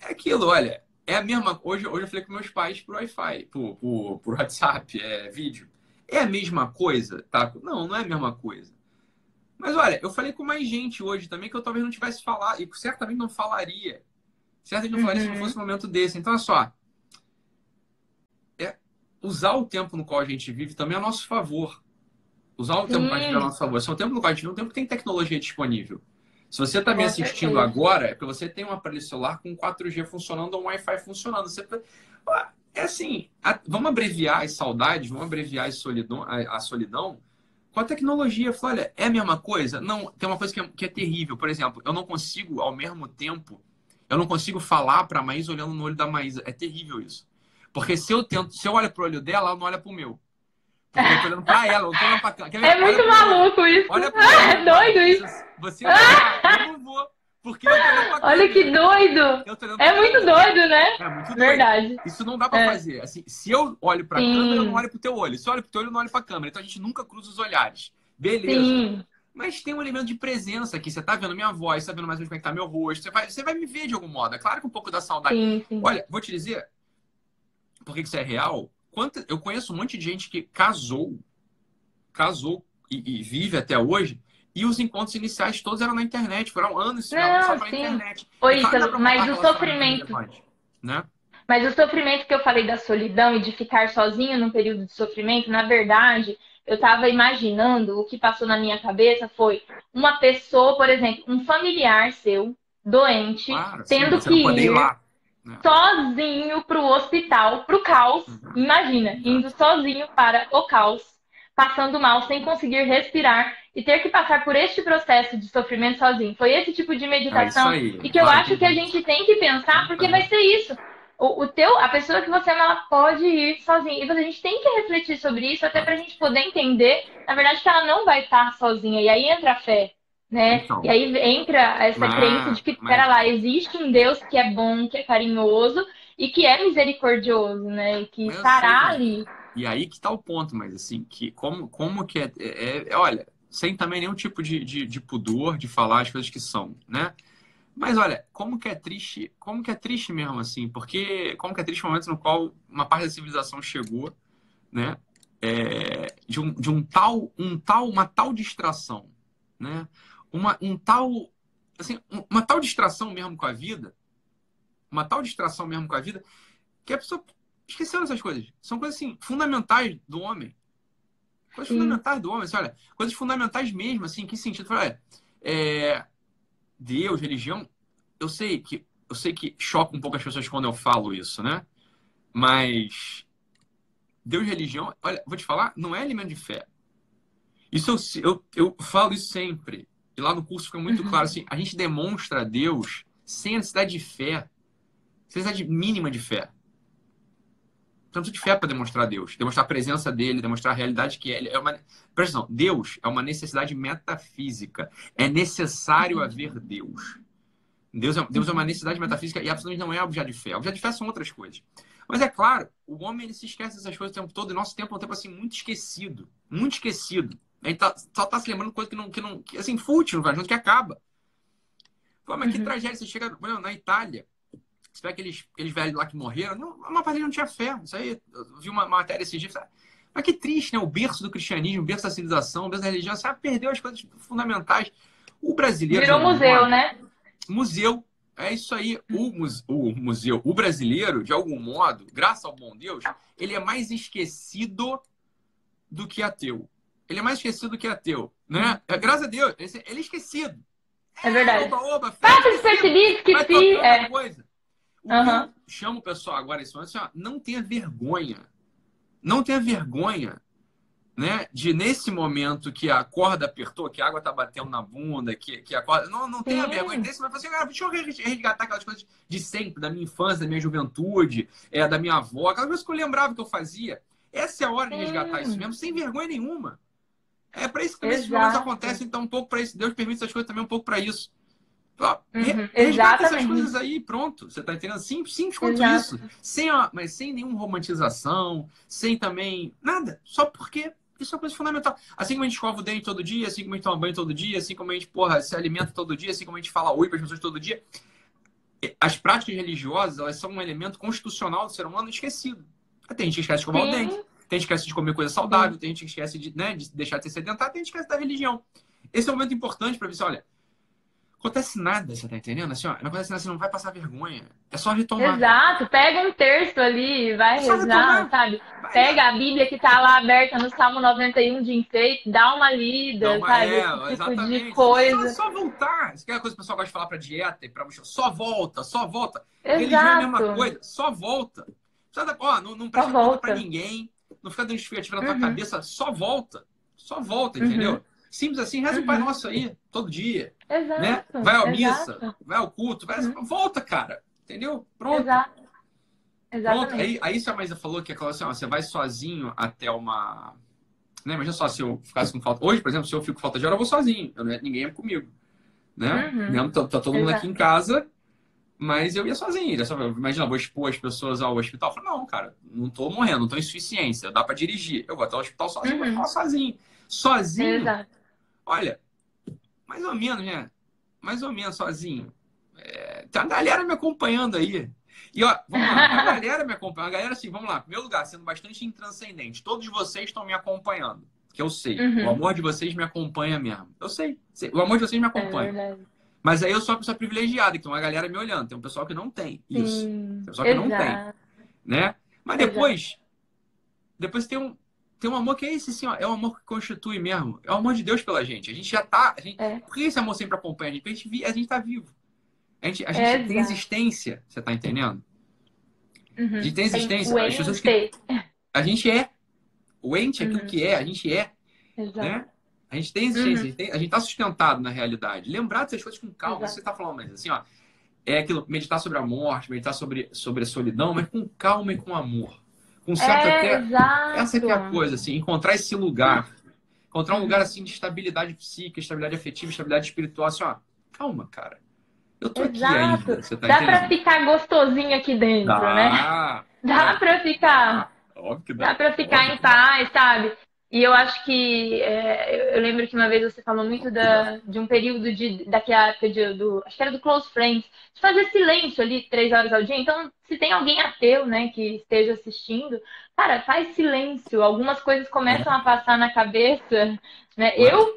É aquilo, olha, é a mesma hoje Hoje eu falei com meus pais por Wi-Fi, por, por, por WhatsApp, é, vídeo. É a mesma coisa, tá? Não, não é a mesma coisa. Mas olha, eu falei com mais gente hoje também que eu talvez não tivesse falado, e certamente não falaria. Certamente não falaria uhum. se não fosse um momento desse. Então, olha só. É, usar o tempo no qual a gente vive também é a nosso favor. Usar o tempo no qual a gente vive é a nosso favor. Se é um tempo no qual a gente vive, um tempo que tem tecnologia disponível. Se você está me assistindo agora, é porque você tem um aparelho celular com 4G funcionando ou um Wi-Fi funcionando. Você... É, assim, a, vamos abreviar as saudades, vamos abreviar a solidão, a, a solidão com a tecnologia. Fala, olha, é a mesma coisa? Não, tem uma coisa que é, que é terrível. Por exemplo, eu não consigo, ao mesmo tempo, eu não consigo falar para a Maísa olhando no olho da Maísa. É terrível isso. Porque se eu tento, se eu olho pro olho dela, ela não olha pro meu. Eu tô olhando pra ela, eu tô olhando pra Quer É muito maluco isso. Olha pro É doido isso. Você, você eu não vou. Porque eu tô olhando pra Olha que doido. É muito doido, né? É muito doido. Verdade. Isso não dá pra é. fazer. Assim, se eu olho pra Sim. câmera, eu não olho pro teu olho. Se eu olho pro teu olho, eu não olho pra câmera. Então a gente nunca cruza os olhares. Beleza. Sim. Mas tem um elemento de presença aqui. Você tá vendo minha voz, você tá vendo mais ou menos como é que tá meu rosto. Você vai, você vai me ver de algum modo. É claro que um pouco da saudade. Sim, sim. Olha, vou te dizer, por que isso é real? Quanto, eu conheço um monte de gente que casou, casou e, e vive até hoje, e os encontros iniciais todos eram na internet, foram anos não, só pela internet. Claro, mas o sofrimento. Né? Mas o sofrimento que eu falei da solidão e de ficar sozinho num período de sofrimento, na verdade, eu estava imaginando, o que passou na minha cabeça foi uma pessoa, por exemplo, um familiar seu, doente, claro, tendo sim, que ir, ir lá? Sozinho para o hospital, para o caos. Uhum. Imagina, indo sozinho para o caos, passando mal, sem conseguir respirar e ter que passar por este processo de sofrimento sozinho. Foi esse tipo de meditação é e que eu acho que a gente tem que pensar, porque vai ser isso o, o teu, a pessoa que você ama, ela pode ir sozinha. E a gente tem que refletir sobre isso, até para a gente poder entender, na verdade, que ela não vai estar sozinha. E aí entra a fé, né? Então, e aí entra essa mas, crença de que, mas... pera lá, existe um Deus que é bom, que é carinhoso e que é misericordioso, né? E que estará ali. E aí que está o ponto, mas assim, que como, como que é, é, é Olha, sem também nenhum tipo de, de, de pudor de falar as coisas que são, né? Mas olha, como que é triste, como que é triste mesmo assim, porque como que é triste o momento no qual uma parte da civilização chegou, né, é, de, um, de um tal, um tal, uma tal distração, né, uma, um tal, assim, uma tal distração mesmo com a vida, uma tal distração mesmo com a vida, que a pessoa esqueceu essas coisas. São coisas assim fundamentais do homem. Coisas Sim. fundamentais do homem, assim, olha, coisas fundamentais mesmo, assim, em que sentido? Olha, é, Deus, religião, eu sei que eu sei que choca um pouco as pessoas quando eu falo isso, né? Mas Deus, religião, olha, vou te falar, não é alimento de fé. Isso eu, eu, eu falo isso sempre. E lá no curso fica muito uhum. claro assim, a gente demonstra a Deus sem a necessidade de fé, sem a necessidade mínima de fé. Não precisa de fé para demonstrar Deus, demonstrar a presença dele, demonstrar a realidade que ele é. Uma... Presta atenção, Deus é uma necessidade metafísica. É necessário haver Deus. Deus é, Deus é uma necessidade metafísica e absolutamente não é objeto de fé. Objeto de fé são outras coisas. Mas é claro, o homem ele se esquece dessas coisas o tempo todo e nosso tempo é um tempo assim muito esquecido. Muito esquecido. A gente tá, só tá se lembrando coisa que não, que não, que, assim, fútil, no que acaba. Pô, mas uhum. que tragédia. Você chega na Itália, você vê aqueles, aqueles velhos lá que morreram, não, uma parte não tinha fé. Isso aí, eu vi uma matéria esses dias. Mas que triste, né? O berço do cristianismo, o berço da civilização, o berço da religião, você perdeu as coisas fundamentais. O brasileiro. Virou museu, né? Museu. É isso aí. O, muse, o museu, o brasileiro, de algum modo, graças ao bom Deus, ele é mais esquecido do que ateu. Ele é mais esquecido do que ateu, né? É, graças a Deus, ele é esquecido. É verdade. Oba, oba, Passa despercebido, esqueci. É. Coisa. O uhum. que eu chamo o pessoal agora isso assim, ó, não tenha vergonha. Não tenha vergonha, né? De nesse momento que a corda apertou, que a água tá batendo na bunda, que, que a corda. Não, não tenha Sim. vergonha desse, mas assim, cara, deixa eu resgatar aquelas coisas de sempre, da minha infância, da minha juventude, é, da minha avó, aquelas coisas que eu lembrava que eu fazia. Essa é a hora de resgatar isso mesmo, sem vergonha nenhuma. É para isso que esses momentos acontecem, então um pouco para isso. Deus permite essas coisas também um pouco para isso. Uhum, resgata essas coisas aí, pronto. Você tá entendendo? Simples, simples quanto Exato. isso. Sem, ó, mas sem nenhuma romantização, sem também. Nada. Só porque isso é uma coisa fundamental. Assim como a gente escova o dente todo dia, assim como a gente toma banho todo dia, assim como a gente, porra, se alimenta todo dia, assim como a gente fala oi para as pessoas todo dia. As práticas religiosas, elas são um elemento constitucional do ser humano esquecido. Tem gente que esquece de escovar Sim. o dente, tem gente que esquece de comer coisa saudável, tem gente que esquece de, né, de deixar de ser sedentário, tem gente que esquece da religião. Esse é um momento importante para você, olha, acontece nada, você tá entendendo? Assim, ó, não acontece nada, você não vai passar vergonha. É só retomar. Exato, pega um texto ali, vai é rezar, sabe? Vai pega a Bíblia que tá lá aberta no Salmo 91 de enfeite, dá uma lida, não, sabe? É, tipo exatamente. de coisa. Só, só voltar. Isso que é a coisa que o pessoal gosta de falar pra dieta e pra mochila. Só volta, só volta. Exato. Religião é a mesma coisa, só volta. Ó, não, não presta conta pra ninguém. Não fica dando justificativa na tua uhum. cabeça. Só volta. Só volta, uhum. entendeu? Simples assim, reza uhum. o Pai uhum. Nosso aí, todo dia. Exato. Né? Vai à missa, vai ao culto, vai... Uhum. volta, cara. Entendeu? Pronto. Exato. Exatamente. Pronto. Aí, aí se a Maísa falou que é assim, ó, você vai sozinho até uma. Né? Imagina só se eu ficasse com falta. Hoje, por exemplo, se eu fico com falta de hora, eu vou sozinho. Eu não, ninguém é comigo. Né? Uhum. Tá, tá todo mundo Exato. aqui em casa, mas eu ia sozinho. Ia só, imagina, vou expor as pessoas ao hospital. Eu falei, não, cara, não tô morrendo, não tô em insuficiência, dá para dirigir. Eu vou até o hospital sozinho, uhum. vou falar sozinho. Sozinho. Exato. Olha, mais ou menos, né? Mais ou menos sozinho. É, tem uma galera me acompanhando aí. E ó, vamos lá, a galera me acompanha. A galera, assim, vamos lá, primeiro lugar, sendo bastante intranscendente. Todos vocês estão me acompanhando. Que eu sei. Uhum. O amor de vocês me acompanha mesmo. Eu sei. O amor de vocês me acompanha. É mas aí eu sou uma pessoa privilegiada, que tem uma galera me olhando. Tem um pessoal que não tem isso. Sim, tem um pessoal que exato. não tem. Né? Mas depois, exato. depois tem um, tem um amor que é esse, assim, ó, é o amor que constitui mesmo. É o amor de Deus pela gente. A gente já tá. Gente, é. Por que esse amor sempre acompanha a gente? Porque a gente, a gente tá vivo. A gente, a gente é tem existência, você tá entendendo? Uhum. A gente tem existência. Tem as pessoas que... A gente é. O ente é aquilo uhum. que é, a gente é. Exato. Né? A gente tem existência, uhum. a gente está sustentado na realidade. Lembrar dessas coisas com calma. Exato. Você está falando, mas assim, ó, é aquilo, meditar sobre a morte, meditar sobre, sobre a solidão, mas com calma e com amor. Com certo é, até. Exato. Essa é a coisa, assim, encontrar esse lugar. Encontrar um lugar assim de estabilidade psíquica, estabilidade afetiva, estabilidade espiritual, assim, ó, calma, cara. Eu tô Exato. aqui ainda. Você tá dá para ficar gostosinho aqui dentro, dá. né? Dá é. para ficar. Óbvio que dá. Dá pra ficar Óbvio em paz, sabe? E eu acho que é, eu lembro que uma vez você falou muito da, de um período de daquela época de, do acho que era do close friends de fazer silêncio ali três horas ao dia. Então, se tem alguém ateu, né, que esteja assistindo, cara, faz silêncio. Algumas coisas começam a passar na cabeça, né? Eu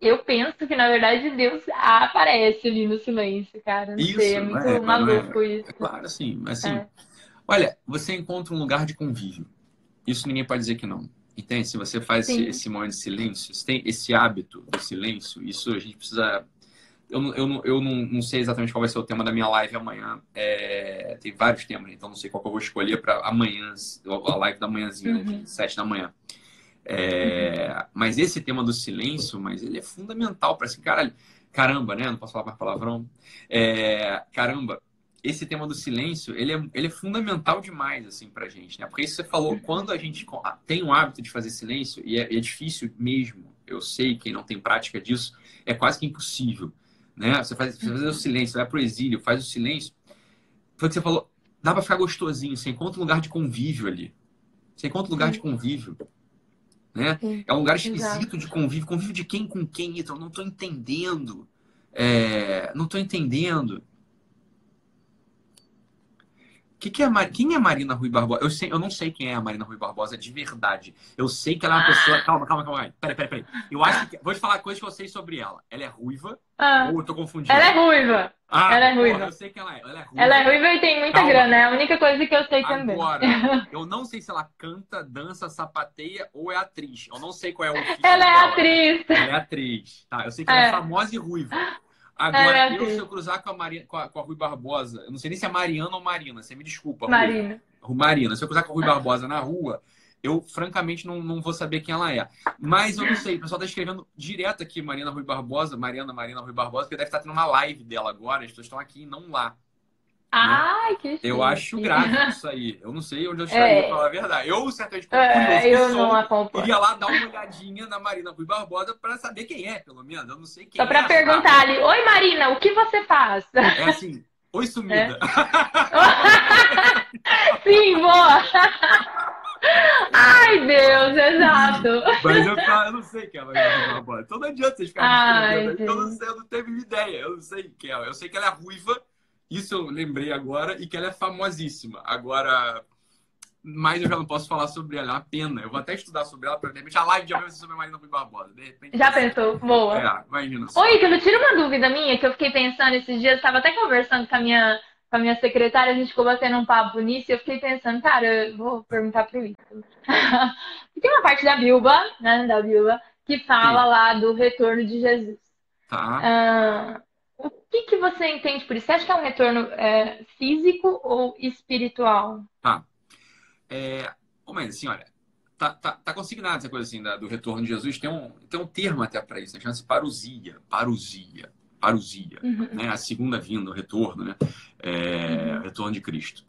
eu penso que na verdade Deus aparece ali no silêncio, cara. Não isso, sei, é muito é, maluco é, isso. É claro, assim, assim. É. Olha, você encontra um lugar de convívio. Isso ninguém pode dizer que não. Entende? Se você faz esse, esse, momento de silêncio, se tem esse hábito do silêncio, isso a gente precisa. Eu, eu, eu não, não sei exatamente qual vai ser o tema da minha live amanhã. É, tem vários temas, então não sei qual que eu vou escolher para amanhã, a live da manhãzinha, uhum. de sete da manhã. É, uhum. Mas esse tema do silêncio, mas ele é fundamental para assim, caralho, caramba, né? Não posso falar mais palavrão. É, caramba, esse tema do silêncio, ele é, ele é fundamental demais, assim, pra gente, né? Porque isso você falou, uhum. quando a gente tem o hábito de fazer silêncio, e é, é difícil mesmo, eu sei, quem não tem prática disso, é quase que impossível, né? Você faz, você faz o silêncio, vai pro exílio, faz o silêncio, foi o que você falou, dá pra ficar gostosinho, você encontra um lugar de convívio ali. Você encontra um lugar de convívio. Né? É um lugar esquisito de convívio. Convívio de quem com quem, então? Não estou entendendo. É, não estou entendendo. Que que é. Quem é Marina Rui Barbosa? Eu, sei, eu não sei quem é a Marina Rui Barbosa de verdade. Eu sei que ela é uma pessoa. Calma, calma, calma. Peraí, peraí, peraí. Eu acho que. Vou te falar coisas que eu sei sobre ela. Ela é ruiva. Ah. Ou eu tô confundindo? Ela é ruiva. Ah, ela é ruiva. eu sei que ela é. Ela é ruiva. Ela é ruiva e tem muita calma. grana. É a única coisa que eu sei também. Agora, eu não sei se ela canta, dança, sapateia ou é atriz. Eu não sei qual é o Ela é atriz. Ela é atriz. Tá, eu sei que ela é, é famosa e ruiva. Agora, é, eu, se eu cruzar com a, Maria, com, a, com a Rui Barbosa, eu não sei nem se é Mariana ou Marina, você me desculpa. Marina. Rui. Marina. Se eu cruzar com a Rui Barbosa na rua, eu francamente não, não vou saber quem ela é. Mas eu não sei, o pessoal está escrevendo direto aqui Marina Rui Barbosa, Mariana Marina Rui Barbosa, porque deve estar tendo uma live dela agora, as pessoas estão aqui e não lá. Ai, né? que chique. Eu acho grave isso aí. Eu não sei onde eu estaria, é. pra falar a verdade. Eu, certamente, como é, eu não acompanho. iria lá dar uma olhadinha na Marina Rui Barbosa para saber quem é, pelo menos. Eu não sei quem Só é. Só para perguntar ali, oi Marina, o que você faz? É assim, oi sumida. É. Sim, boa. Ai, Deus, exato. Mas eu, eu não sei quem é a Marina Barbosa. Então não adianta vocês ficarem escrevendo. Eu não sei, eu não tenho ideia. Eu não sei quem é. Eu sei que ela é ruiva isso eu lembrei agora e que ela é famosíssima. Agora, mas eu já não posso falar sobre ela, é uma pena. Eu vou até estudar sobre ela, para de repente a live de amanhã vai ser sobre a Marina Rui Barbosa. De repente, já pensou? Boa. É, imagina só. Oi, Ítalo, tira uma dúvida minha que eu fiquei pensando esses dias, estava até conversando com a minha com a minha secretária, a gente ficou batendo um papo nisso e eu fiquei pensando, cara, eu vou perguntar pro Ítalo. tem uma parte da Bilba, né, da Bilba, que fala Sim. lá do retorno de Jesus. Tá. Ah, o que, que você entende por isso? Você acha que é um retorno é, físico ou espiritual? Tá. É, mas assim, olha, tá, tá, tá consignado essa coisa assim da, do retorno de Jesus. Tem um, tem um termo até para isso, né? chama-se parousia. Parousia. Parousia. Uhum. Né? A segunda vinda, o retorno, né? É, uhum. O retorno de Cristo.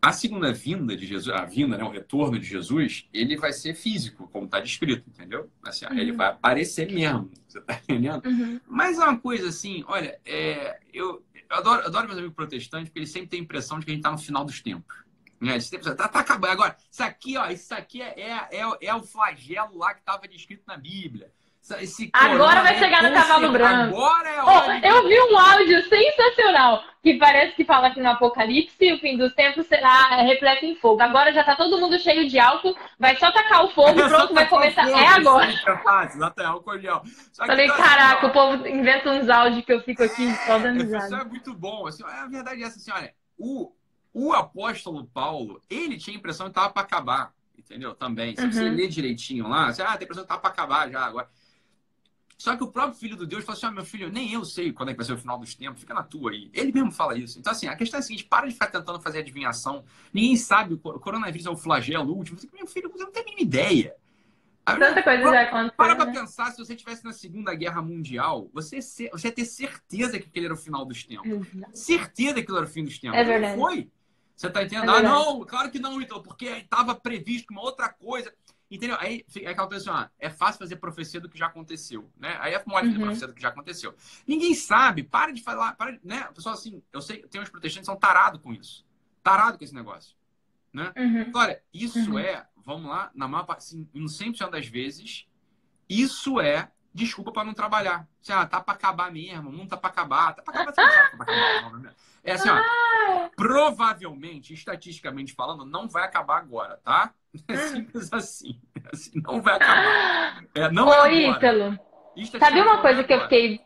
A segunda vinda de Jesus, a vinda, né, o retorno de Jesus, ele vai ser físico, como está descrito, entendeu? Assim, uhum. Ele vai aparecer mesmo, você tá entendendo? Uhum. Mas é uma coisa assim, olha, é, eu, eu adoro, adoro meus amigos protestantes, porque eles sempre têm a impressão de que a gente está no final dos tempos. Né? Tá, tá acabando. Agora, isso aqui, ó, isso aqui é, é, é, é o flagelo lá que estava descrito na Bíblia. Esse agora vai chegar no cavalo branco. Agora é oh, Eu vi um áudio sensacional que parece que fala que no Apocalipse o fim dos tempos será repleto em fogo. Agora já tá todo mundo cheio de álcool, vai só tacar o fogo, é pronto, vai começar. Fogo, é agora. É fácil, até álcool. Falei, tá caraca, o povo inventa uns áudios que eu fico aqui só dando. Isso é muito bom. Assim, a verdade é essa, assim, olha, o, o apóstolo Paulo, ele tinha a impressão que estava para acabar, entendeu? Também. Se uhum. você ler direitinho lá, você ah, tem a impressão que estava para acabar já agora. Só que o próprio filho do Deus falou assim: ah, meu filho, nem eu sei quando é que vai ser o final dos tempos, fica na tua aí. Ele mesmo fala isso. Então, assim, a questão é a seguinte: para de ficar tentando fazer adivinhação. Ninguém sabe, o coronavírus é o flagelo último. Meu filho, você não tem a mínima ideia. Tanta coisa para, já aconteceu. Para pra né? pensar, se você estivesse na Segunda Guerra Mundial, você, você ia ter certeza que aquele era o final dos tempos. Uhum. Certeza que aquilo era o fim dos tempos. É verdade. Não foi. Você tá entendendo? É ah, não, claro que não, então, porque estava previsto uma outra coisa. Entendeu? Aí é aquela coisa assim, ó, é fácil fazer profecia do que já aconteceu, né? Aí é mole fazer uhum. profecia do que já aconteceu. Ninguém sabe, para de falar, para né? Pessoal, assim, eu sei, tem uns protestantes que são tarados com isso. Tarado com esse negócio, né? Uhum. Olha, isso uhum. é, vamos lá, na maior parte, assim, em 100% das vezes, isso é desculpa para não trabalhar. Assim, ah, tá para acabar mesmo, não tá para acabar, tá para acabar, você não sabe tá acabar. É assim, ó, ah! provavelmente, estatisticamente falando, não vai acabar agora, tá? É simples assim. É assim não vai acabar. É, não Ô, é Ítalo, sabe uma coisa que eu fiquei...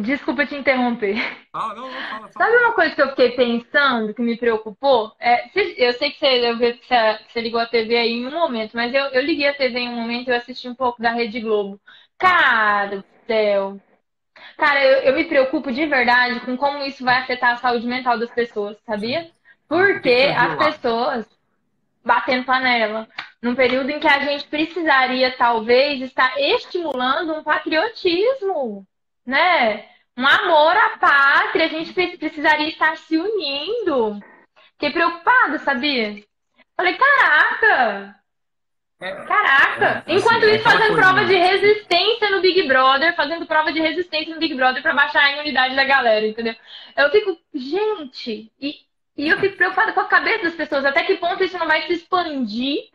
Desculpa te interromper. Ah, não, não, fala, fala. Sabe uma coisa que eu fiquei pensando, que me preocupou? É, eu sei que você, eu vi que você ligou a TV aí em um momento, mas eu, eu liguei a TV em um momento e eu assisti um pouco da Rede Globo. Cara do céu. Cara, eu, eu me preocupo de verdade com como isso vai afetar a saúde mental das pessoas, sabia? Porque as pessoas batendo panela, num período em que a gente precisaria, talvez, estar estimulando um patriotismo, né? Um amor à pátria, a gente precisaria estar se unindo. Fiquei preocupada, sabia? Falei, caraca, Caraca! É, Enquanto assim, isso, fazendo prova de resistência no Big Brother, fazendo prova de resistência no Big Brother para baixar a imunidade da galera, entendeu? Eu fico, gente, e, e eu fico preocupada com a cabeça das pessoas, até que ponto isso não vai se expandir?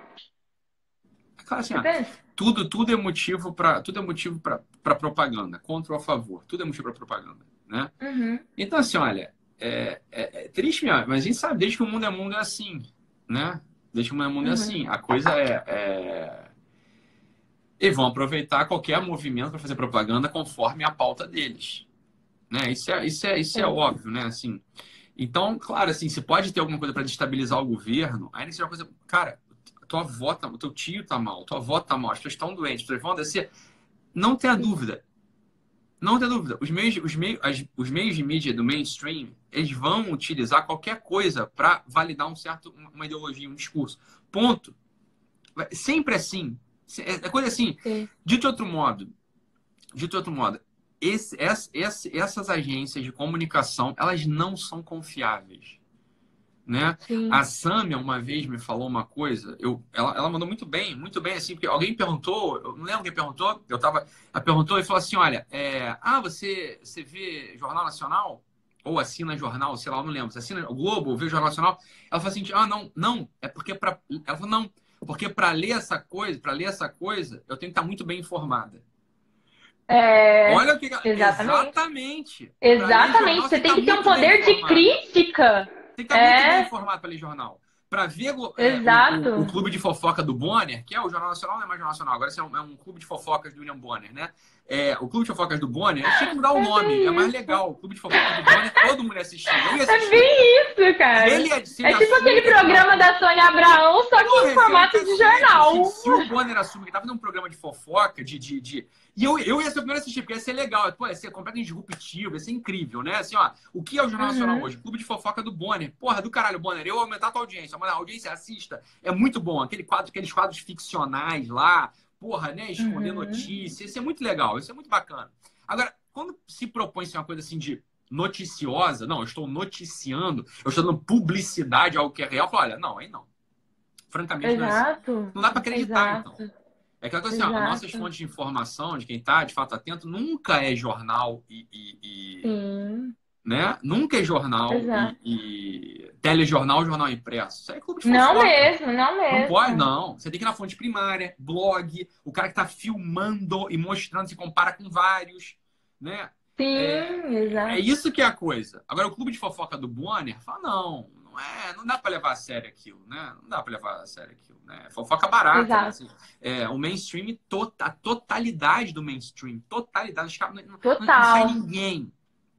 Cara, assim, ó, tudo, tudo é motivo para tudo é motivo para propaganda, contra ou a favor, tudo é motivo para propaganda, né? Uhum. Então assim, olha, é, é, é triste mesmo, mas a gente sabe desde que o mundo é mundo é assim, né? Deixa o mundo uhum. assim. A coisa é, é... E vão aproveitar qualquer movimento para fazer propaganda conforme a pauta deles. Né? Isso, é, isso, é, isso é, é óbvio, né? Assim, então, claro, assim, se pode ter alguma coisa para destabilizar o governo, aí isso é uma coisa. Cara, tua avó tá, teu tio tá mal, tua avó tá mal, as pessoas estão doentes, as pessoas vão descer. Não tenha dúvida. Não tenha dúvida. Os meios, os, meios, as, os meios de mídia do mainstream eles vão utilizar qualquer coisa para validar um certo, uma ideologia, um discurso. Ponto. Sempre assim. É, é coisa assim. Sim. Dito outro modo, dito de outro modo, esse, esse, essas agências de comunicação, elas não são confiáveis. Né? A Samia uma vez me falou uma coisa, eu, ela, ela mandou muito bem, muito bem, assim, porque alguém perguntou, eu não lembro quem perguntou, eu tava, ela perguntou e falou assim, olha, é, ah, você, você vê Jornal Nacional? Ou assina jornal, sei lá, eu não lembro, você assina o Globo, ou vê o Jornal Nacional, ela fala assim, ah, não, não, é porque para ela falou, não, porque para ler essa coisa, para ler essa coisa, eu tenho que estar muito bem informada. É... Olha o que exatamente. Exatamente. Exatamente. Jornal, você, tem tá que ter um poder de crítica. Tem que estar é... muito bem informado para ler jornal para ver é, o, o, o, clube de fofoca do Bonner, que é o Jornal Nacional, não é mais Jornal Nacional, agora é um, é um clube de fofocas do William Bonner, né? É, o clube de fofocas do Bonner, tinha que mudar o nome, é mais legal. O clube de fofocas do Bonner, todo mundo ia assistir. ia assistir. É bem isso, cara. Ele é, é tipo aquele programa da Sônia Abraão, só que em formato de jornal. Se, se, o Bonner assume que tá fazendo um programa de fofoca, de, de, de, E eu, eu ia ser o primeiro a assistir, porque ia ser legal. Pô, ia ser completamente disruptivo, ia ser incrível, né? Assim, ó, o que é o Jornal uhum. Nacional hoje? Clube de fofoca do Bonner. Porra, do caralho, Bonner. Eu aumentar a tua audiência. Mas a audiência assista. É muito bom. Aquele quadro, aqueles quadros ficcionais lá. Porra, né? Esconder uhum. notícias. Isso é muito legal. Isso é muito bacana. Agora, quando se propõe ser uma coisa assim de noticiosa, não, eu estou noticiando, eu estou dando publicidade ao que é real, olha, não, aí não. Francamente, não, é assim. não dá para acreditar, Exato. então. É aquela coisa assim, ó, nossas fontes de informação, de quem está de fato atento, nunca é jornal e. e, e né? Nunca é jornal e, e, telejornal, jornal impresso. Isso é clube de Não mesmo, não mesmo. Não pode, não. Você tem que ir na fonte primária, blog, o cara que está filmando e mostrando, se compara com vários, né? Sim, é, exato. É isso que é a coisa. Agora, o clube de fofoca do Bonner fala, não, não é, não dá para levar a sério aquilo, né? Não dá para levar a sério aquilo, né? Fofoca barata, né? assim, é, o mainstream, a totalidade do mainstream, totalidade, não, Total. não, não sai ninguém,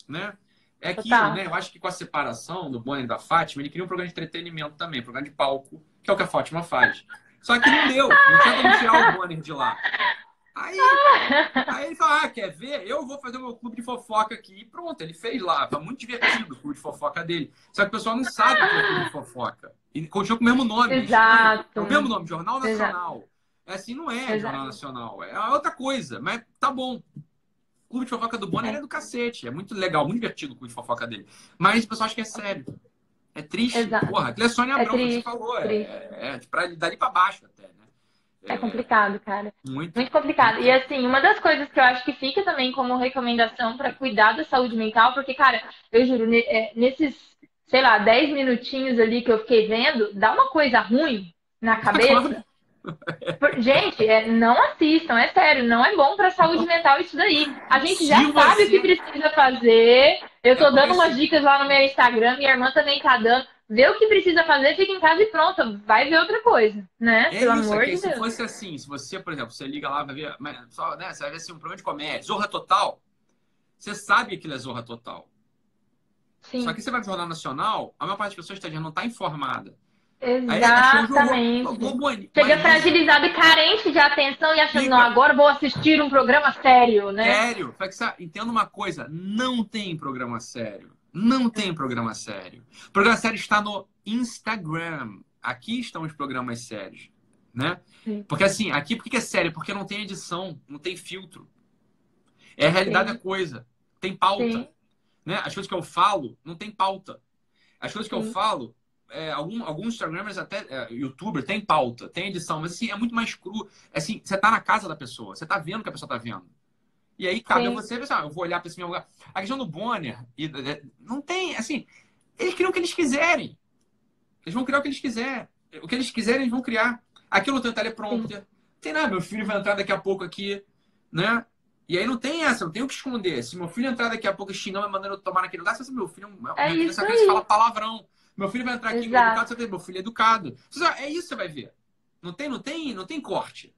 né? É aquilo, Total. né? Eu acho que com a separação do Bonner e da Fátima, ele queria um programa de entretenimento também, um programa de palco, que é o que a Fátima faz. Só que não deu, não tinha como tirar o Bonner de lá. Aí, aí ele fala, ah, quer ver? Eu vou fazer o meu clube de fofoca aqui. E pronto, ele fez lá. Tá muito divertido o clube de fofoca dele. Só que o pessoal não sabe o que é o clube de fofoca. E continua com o mesmo nome. Exato. É o mesmo nome, Jornal Nacional. Exato. É assim, não é Exato. Jornal Nacional. É outra coisa, mas tá bom. O clube de fofoca do Bonner é. é do cacete. É muito legal, muito divertido o clube de fofoca dele. Mas o pessoal acha que é sério. É triste. Exato. Porra, aquilo é Sônia Abrão, é que você falou. É, é, é pra, dali pra baixo até, né? É complicado, cara. Muito. Muito complicado. E assim, uma das coisas que eu acho que fica também como recomendação para cuidar da saúde mental, porque, cara, eu juro, é, nesses, sei lá, 10 minutinhos ali que eu fiquei vendo, dá uma coisa ruim na cabeça. Gente, é, não assistam, é sério, não é bom para saúde mental isso daí. A gente já sabe o que precisa fazer. Eu tô é dando umas dicas lá no meu Instagram, minha irmã também tá dando vê o que precisa fazer, fica em casa e pronto, vai ver outra coisa, né? É Pelo isso, amor de se Deus. fosse assim, se você, por exemplo, você liga lá, vai ver, só, né, você vai ver assim, um programa de comédia, Zorra Total, você sabe que aquilo é Zorra Total. Sim. Só que você vai pro Jornal Nacional, a maior parte das pessoas está não está informada. Exatamente. Aí, Chega fragilizado e carente de atenção e achando, não, agora vou assistir um programa sério, né? Sério. Entenda uma coisa, não tem programa sério. Não tem programa sério. O programa sério está no Instagram. Aqui estão os programas sérios. Né? Porque assim, aqui por que é sério? Porque não tem edição, não tem filtro. É a realidade Sim. da coisa. Tem pauta. Sim. Né? As coisas que eu falo, não tem pauta. As coisas que eu falo, é, algum, alguns Instagramers, até é, youtuber, tem pauta, tem edição, mas assim, é muito mais cru. É assim, você tá na casa da pessoa, você tá vendo o que a pessoa tá vendo. E aí cabe Sim. a você pensar, eu vou olhar para esse meu lugar. A questão do Bonner, e, não tem, assim, eles criam o que eles quiserem. Eles vão criar o que eles quiserem. O que eles quiserem, eles vão criar. Aquilo tem teleprompter. Sim. Tem nada, meu filho vai entrar daqui a pouco aqui, né? E aí não tem essa, não tem o que esconder. Se meu filho entrar daqui a pouco xingando, mandando eu tomar naquele lugar, se meu filho é minha isso criança fala palavrão. Meu filho vai entrar aqui Exato. educado, você meu filho é educado. É isso que você vai ver. Não tem, não tem, não tem corte.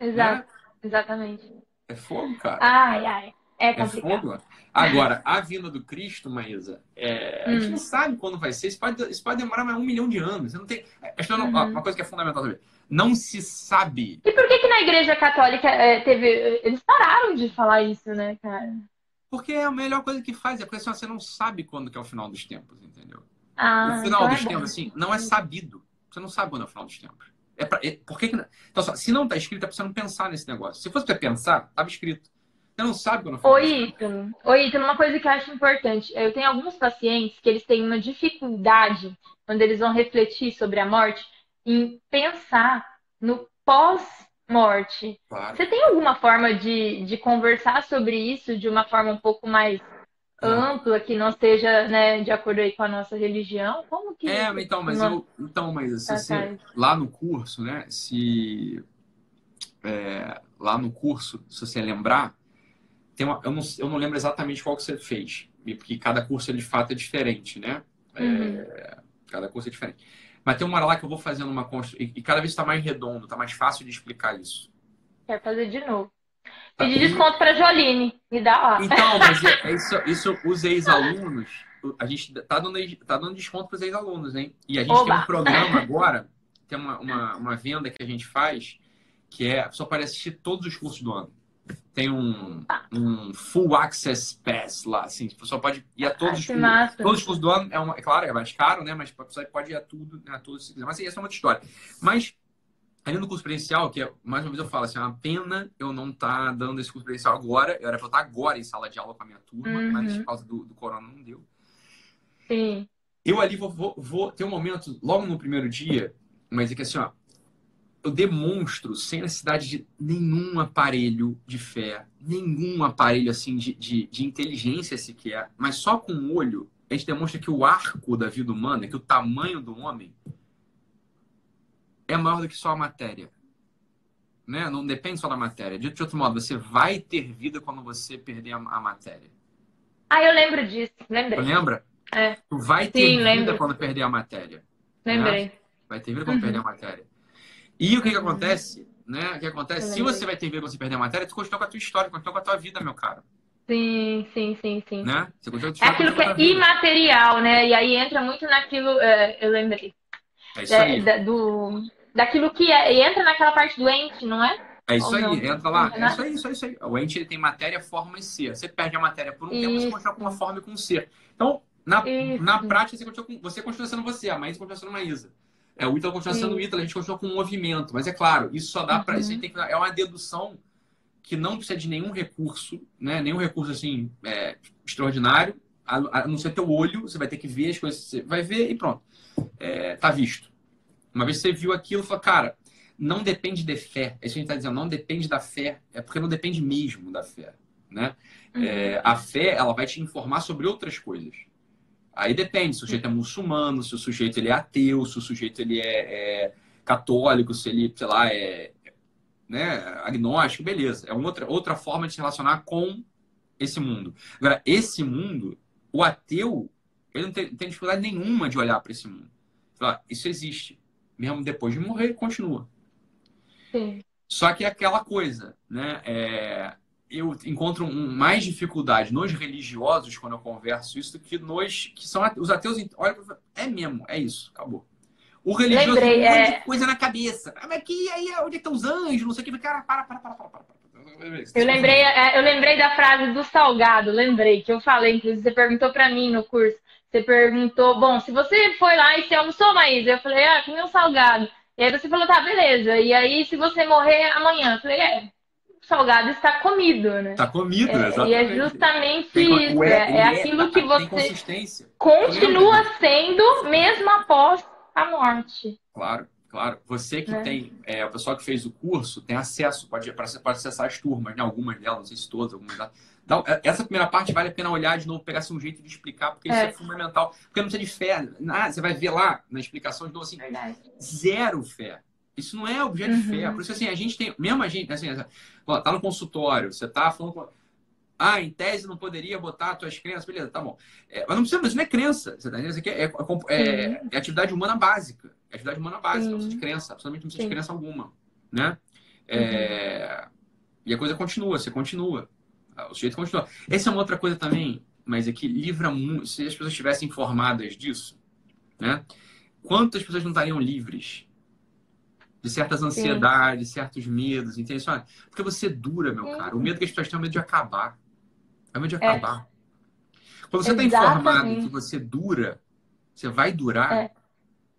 Exato. Né? Exatamente. É fogo, cara. Ai, ai. É, é fogo. Agora, a vinda do Cristo, Maísa, é, hum. a gente hum. não sabe quando vai ser. Isso pode, isso pode demorar mais um milhão de anos. Você não tem. Acho que uhum. uma coisa que é fundamental também. Não se sabe. E por que, que na Igreja Católica é, teve. Eles pararam de falar isso, né, cara? Porque é a melhor coisa que faz. É porque assim, você não sabe quando que é o final dos tempos, entendeu? Ah, o final então é dos é tempos, assim, não é sabido. Você não sabe quando é o final dos tempos. É pra, é, por que, que Então, só, se não está escrito, é para você não pensar nesse negócio. Se fosse para pensar, estava escrito. Você não sabe quando foi. Oi, Ítalo. Oi, Ítalo, uma coisa que eu acho importante. Eu tenho alguns pacientes que eles têm uma dificuldade, quando eles vão refletir sobre a morte, em pensar no pós-morte. Claro. Você tem alguma forma de, de conversar sobre isso de uma forma um pouco mais ampla, que não esteja né, de acordo aí com a nossa religião? Como que. É, então, mas eu. Então, mas se você, lá no curso, né? Se. É, lá no curso, se você lembrar, tem uma, eu, não, eu não lembro exatamente qual que você fez, porque cada curso de fato é diferente, né? É, uhum. É, cada curso é diferente. Mas tem uma hora lá que eu vou fazendo uma construção. E, cada vez está mais redondo, está mais fácil de explicar isso. Quer fazer de novo. Pedir desconto para Joline, me dá lá. Então, mas é, é isso, isso os ex-alunos, a gente tá dando, tá dando desconto para os ex-alunos, hein? E a gente Oba. tem um programa agora, tem uma, uma, uma, venda que a gente faz, que é só para assistir todos os cursos do ano. tem um, um full access pass lá, assim, tipo, só pode ir a todos, os, massa. todos os cursos do ano, é, uma, é claro, é mais caro, né, mas você pode ir a tudo, né, a todos se quiser. Mas assim, essa é uma outra história. Mas, ali no curso presencial, que é, mais uma vez eu falo assim, é uma pena eu não estar tá dando esse curso presencial agora, eu era pra eu estar agora em sala de aula com a minha turma, uhum. mas por causa do, do corona não deu. Sim. Eu ali vou, vou, vou ter um momento, logo no primeiro dia, mas é que assim, ó, eu demonstro sem necessidade de nenhum aparelho de fé, nenhum aparelho assim de, de, de, inteligência sequer, mas só com o olho, a gente demonstra que o arco da vida humana, que o tamanho do homem é maior do que só a matéria. Né? Não depende só da matéria. De outro modo, você vai ter vida quando você perder a, a matéria. Ah, eu lembro disso. Lembrei. Lembra? É. Tu vai ter Sim, vida lembro. quando perder a matéria. Lembrei. Né? Vai ter vida quando uhum. perder a matéria. E o que, que acontece? Né? O que acontece? Se você vai ter vida quando você perder a matéria, tu continua com a tua história, continua com a tua vida, meu caro. Sim, sim, sim, sim. Né? é aquilo que é imaterial, né? E aí entra muito naquilo, é, eu lembrei. É isso aí. Da, do, daquilo que é, entra naquela parte do ente, não é? É isso Ou aí, não? entra lá. É isso aí, isso aí, isso aí. O ente ele tem matéria, forma e ser. Você perde a matéria por um isso. tempo, você continua com uma forma e com um ser. Então, na, na prática, você continua, com, você continua sendo você, a Maísa continua sendo a Maísa. É, o Ítalo continua sendo o Ítalo, a gente continua com um movimento. Mas é claro, isso só dá para. Uhum. É uma dedução que não precisa de nenhum recurso, né? Nenhum recurso assim é, extraordinário, a, a não ser teu olho, você vai ter que ver as coisas, você vai ver e pronto. É, tá visto. Uma vez que você viu aquilo, fala, cara, não depende de fé. É isso que a gente está dizendo, não depende da fé, é porque não depende mesmo da fé. Né? Uhum. É, a fé, ela vai te informar sobre outras coisas. Aí depende se o sujeito é muçulmano, se o sujeito ele é ateu, se o sujeito ele é, é católico, se ele, sei lá, é né, agnóstico, beleza. É uma outra, outra forma de se relacionar com esse mundo. Agora, esse mundo, o ateu, ele não tem, tem dificuldade nenhuma de olhar para esse mundo. Falar, isso existe. Mesmo depois de morrer, continua. Sim. Só que é aquela coisa, né? É, eu encontro mais dificuldade nos religiosos quando eu converso isso do que nos que são os ateus. Olha, é mesmo, é isso, acabou. O religioso Lembrei, tem um monte é... de coisa na cabeça. Ah, mas aqui, aí, onde é que estão os anjos? Não sei o que. Cara, para, para, para, para, para. Eu lembrei, é, eu lembrei da frase do salgado, lembrei, que eu falei, inclusive, você perguntou para mim no curso. Você perguntou, bom, se você foi lá e você almoçou, Maísa, eu falei, ah, comi um salgado. E aí você falou, tá, beleza. E aí, se você morrer amanhã, eu falei, é, salgado está comido, né? Está comido, é, exatamente. E é justamente tem, isso. É, é, é aquilo que você continua sendo mesmo após a morte. Claro, claro. Você que é. tem, é, o pessoal que fez o curso tem acesso, pode, pode acessar as turmas, né? algumas delas, não sei se todas, algumas delas. Então, essa primeira parte vale a pena olhar de novo, pegar assim, um jeito de explicar, porque isso é, é fundamental. Porque não precisa de fé. Nada, você vai ver lá na explicação de novo assim, Verdade. zero fé. Isso não é objeto uhum. de fé. Por isso, assim, a gente tem. Mesmo a gente, assim, ó, tá no consultório, você tá falando com. Ah, em tese não poderia botar tuas crenças, beleza, tá bom. É, mas não precisa, isso não é crença. Você tá entendendo? Isso aqui é, é, é, é atividade humana básica. É atividade humana básica, não precisa de crença, absolutamente não precisa Sim. de crença alguma. Né? É, uhum. E a coisa continua, você continua. O sujeito continua. Essa é uma outra coisa também, mas é que livra muito. Se as pessoas estivessem informadas disso, né? Quantas pessoas não estariam livres de certas ansiedades, Sim. certos medos, entende? Porque você dura, meu Sim. cara. O medo que as pessoas têm é o medo de acabar. É o medo de é. acabar. Quando você está informado que você dura, você vai durar. É.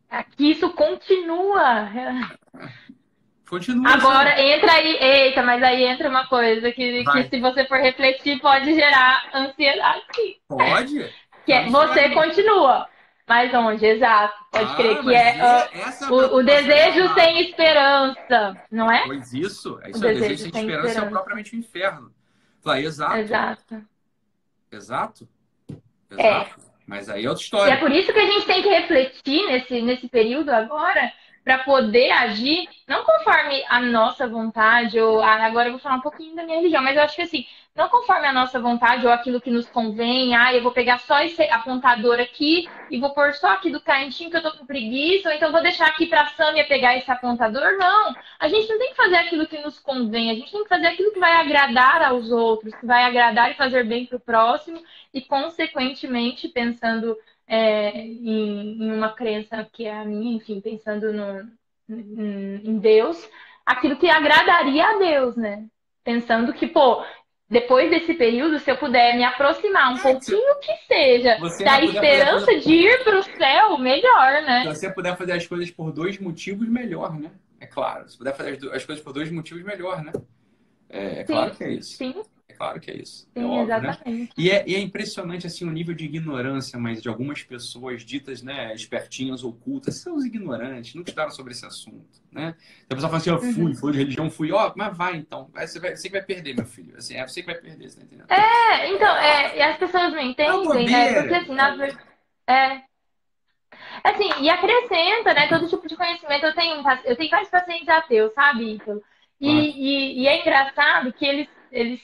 Aqui isso continua. Continua. Agora assim. entra aí, eita, mas aí entra uma coisa que, que se você for refletir pode gerar ansiedade. Pode. Que é, você continua. Mais longe, exato. Pode ah, crer que é, é, é o, o, desejo sem esperança, não é? Pois isso, é isso, o, é, desejo, desejo sem, sem esperança, esperança, é propriamente o inferno. Fala, exato. Exato. Exato. Exato. É. Mas aí é outra história. E é por isso que a gente tem que refletir nesse, nesse período agora para poder agir, não conforme a nossa vontade, ou agora eu vou falar um pouquinho da minha religião, mas eu acho que assim, não conforme a nossa vontade ou aquilo que nos convém, ah, eu vou pegar só esse apontador aqui e vou pôr só aqui do cantinho que eu tô com preguiça, ou então vou deixar aqui para a Samia pegar esse apontador. Não, a gente não tem que fazer aquilo que nos convém, a gente tem que fazer aquilo que vai agradar aos outros, que vai agradar e fazer bem para o próximo e, consequentemente, pensando é, em, em, uma crença que é a minha, enfim, pensando no, em Deus, aquilo que agradaria a Deus, né? Pensando que, pô, depois desse período, se eu puder me aproximar um pouquinho que seja da esperança fazer... de ir para o céu, melhor, né? Se você puder fazer as coisas por dois motivos, melhor, né? É claro. Se puder fazer as coisas por dois motivos, melhor, né? É, é claro que é isso. Sim. É claro que é isso. É Sim, é óbvio, né? exatamente. E, é, e é impressionante assim o nível de ignorância, mas de algumas pessoas ditas, né, espertinhas, ocultas, são os ignorantes, não estudaram sobre esse assunto, né? A pessoa fala assim, eu fui, uhum. foi de religião, fui, ó, oh, mas vai então, você, vai, você que vai perder, meu filho. Assim, é você que vai perder, você tá entendendo? É, então, é, e as pessoas não entendem, né? Porque assim, na verdade. É, Assim, e acrescenta, né, todo tipo de conhecimento. Eu tenho, eu tenho vários pacientes ateus, sabe, Ítalo? E, e, e, é engraçado que eles, eles,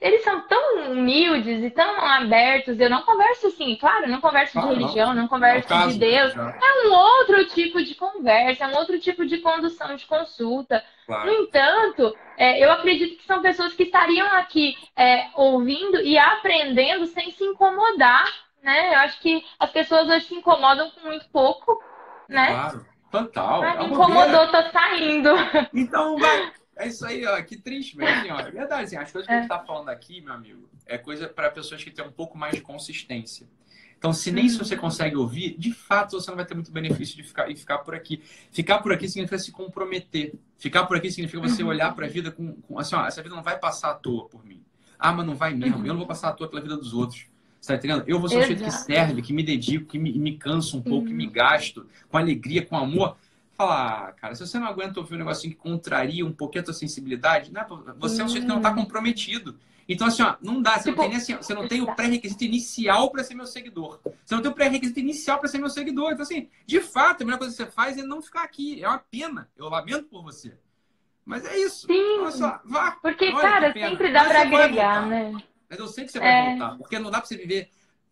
eles são tão humildes e tão abertos. Eu não converso assim, claro, não converso de religião, não, não converso é caso, de Deus. É um outro tipo de conversa, é um outro tipo de condução de consulta. Claro. No entanto, é, eu acredito que são pessoas que estariam aqui é, ouvindo e aprendendo sem se incomodar né? Eu acho que as pessoas hoje se incomodam com muito pouco, né? Claro, total. Ah, incomodou, tô saindo. Então, vai. É isso aí, ó. Que triste, mas assim, ó, é verdade. Assim, as coisas que é. a gente tá falando aqui, meu amigo, é coisa para pessoas que têm um pouco mais de consistência. Então, se nem se você uhum. consegue ouvir, de fato você não vai ter muito benefício de ficar, e ficar por aqui. Ficar por aqui significa se comprometer. Ficar por aqui significa você uhum. olhar para a vida com, com, assim, ó, essa vida não vai passar à toa por mim. Ah, mas não vai mesmo. Uhum. Eu não vou passar à toa pela vida dos outros. Você tá entendendo? Eu vou ser um sujeito que serve, que me dedico, que me, me canso um pouco, que me gasto com alegria, com amor. Falar, ah, cara, se você não aguenta ouvir um negocinho que contraria um pouquinho a tua sensibilidade, né? você é um sujeito que não está comprometido. Então, assim, ó, não dá. Você, tipo, não, tem, assim, você não tem o pré-requisito inicial para ser meu seguidor. Você não tem o pré-requisito inicial para ser meu seguidor. Então, assim, de fato, a melhor coisa que você faz é não ficar aqui. É uma pena. Eu lamento por você. Mas é isso. Sim. Nossa, vá. Porque, cara, sempre dá para agregar, né? Mas eu sei que você vai é... voltar. Porque não dá para você viver.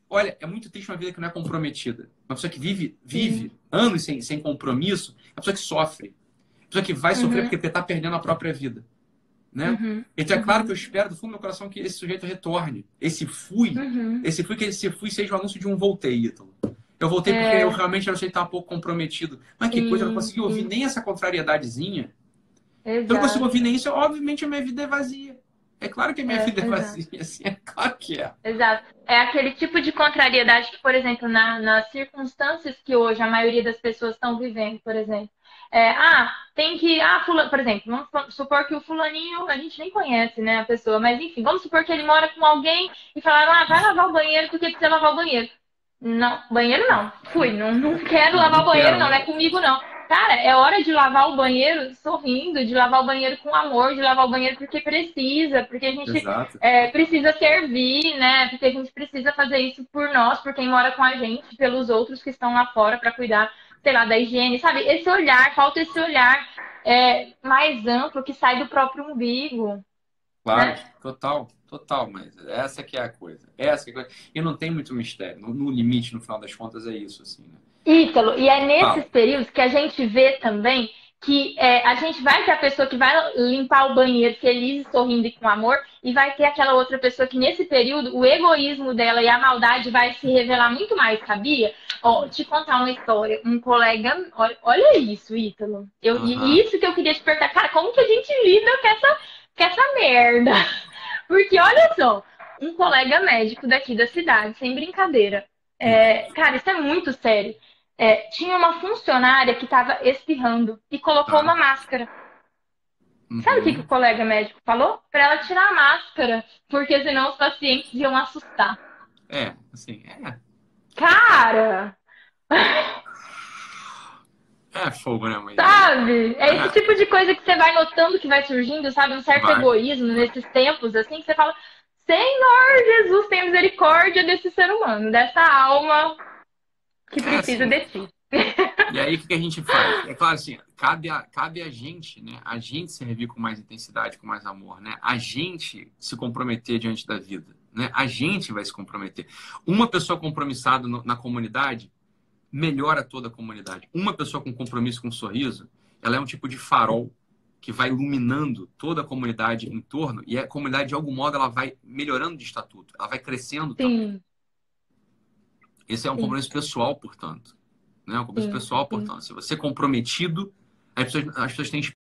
Olha, é muito triste uma vida que não é comprometida. Uma pessoa que vive, vive anos sem, sem compromisso, é uma pessoa que sofre. Uma pessoa que vai uhum. sofrer porque está perdendo a própria vida. Né? Uhum. Então é claro que eu espero do fundo do meu coração que esse sujeito retorne. Esse fui, uhum. esse fui que esse fui seja o anúncio de um voltei, Ítalo. Eu voltei é... porque eu realmente achei que estava um pouco comprometido. Mas que coisa, eu não consegui ouvir nem essa contrariedadezinha. Exato. Eu não consigo ouvir nem isso, obviamente a minha vida é vazia. É claro que a minha é, vida é vazia, assim, é claro que é. Exato. É aquele tipo de contrariedade que, por exemplo, na, nas circunstâncias que hoje a maioria das pessoas estão vivendo, por exemplo. É, ah, tem que. Ah, fulano, por exemplo, vamos supor que o fulaninho, a gente nem conhece, né, a pessoa, mas enfim, vamos supor que ele mora com alguém e falaram, ah, vai lavar o banheiro porque precisa lavar o banheiro. Não, banheiro não. Fui, não, não quero lavar o banheiro, não, não é comigo, não. Cara, é hora de lavar o banheiro sorrindo, de lavar o banheiro com amor, de lavar o banheiro porque precisa, porque a gente é, precisa servir, né? Porque a gente precisa fazer isso por nós, por quem mora com a gente, pelos outros que estão lá fora para cuidar, sei lá, da higiene, sabe? Esse olhar, falta esse olhar é, mais amplo que sai do próprio umbigo. Claro, né? total, total, mas essa que é a coisa. Essa é a coisa. E não tem muito mistério. No, no limite, no final das contas, é isso, assim, né? Ítalo, e é nesses ah. períodos que a gente vê também que é, a gente vai ter a pessoa que vai limpar o banheiro feliz, sorrindo e com amor, e vai ter aquela outra pessoa que nesse período o egoísmo dela e a maldade vai se revelar muito mais, sabia? Ó, te contar uma história. Um colega, olha, olha isso, Ítalo. Eu, uhum. Isso que eu queria te perguntar, cara, como que a gente lida com essa, com essa merda? Porque olha só, um colega médico daqui da cidade, sem brincadeira. É, cara, isso é muito sério é, tinha uma funcionária que estava espirrando e colocou ah. uma máscara. Uhum. Sabe o que, que o colega médico falou? Para ela tirar a máscara, porque senão os pacientes iam assustar. É, assim, é. Cara! É fogo, né, mãe? Sabe? É esse é. tipo de coisa que você vai notando que vai surgindo, sabe? Um certo vai. egoísmo nesses tempos, assim, que você fala: Senhor Jesus, tem misericórdia desse ser humano, dessa alma que precisa assim, de ti. E aí, o que a gente faz? É claro, assim, cabe a, cabe a gente, né? A gente servir com mais intensidade, com mais amor, né? A gente se comprometer diante da vida, né? A gente vai se comprometer. Uma pessoa compromissada no, na comunidade melhora toda a comunidade. Uma pessoa com compromisso, com um sorriso, ela é um tipo de farol que vai iluminando toda a comunidade em torno e a comunidade, de algum modo, ela vai melhorando de estatuto, ela vai crescendo Sim. também. Esse é um compromisso pessoal, portanto. Né? Um compromisso pessoal, portanto. Se você é comprometido, as pessoas, as pessoas têm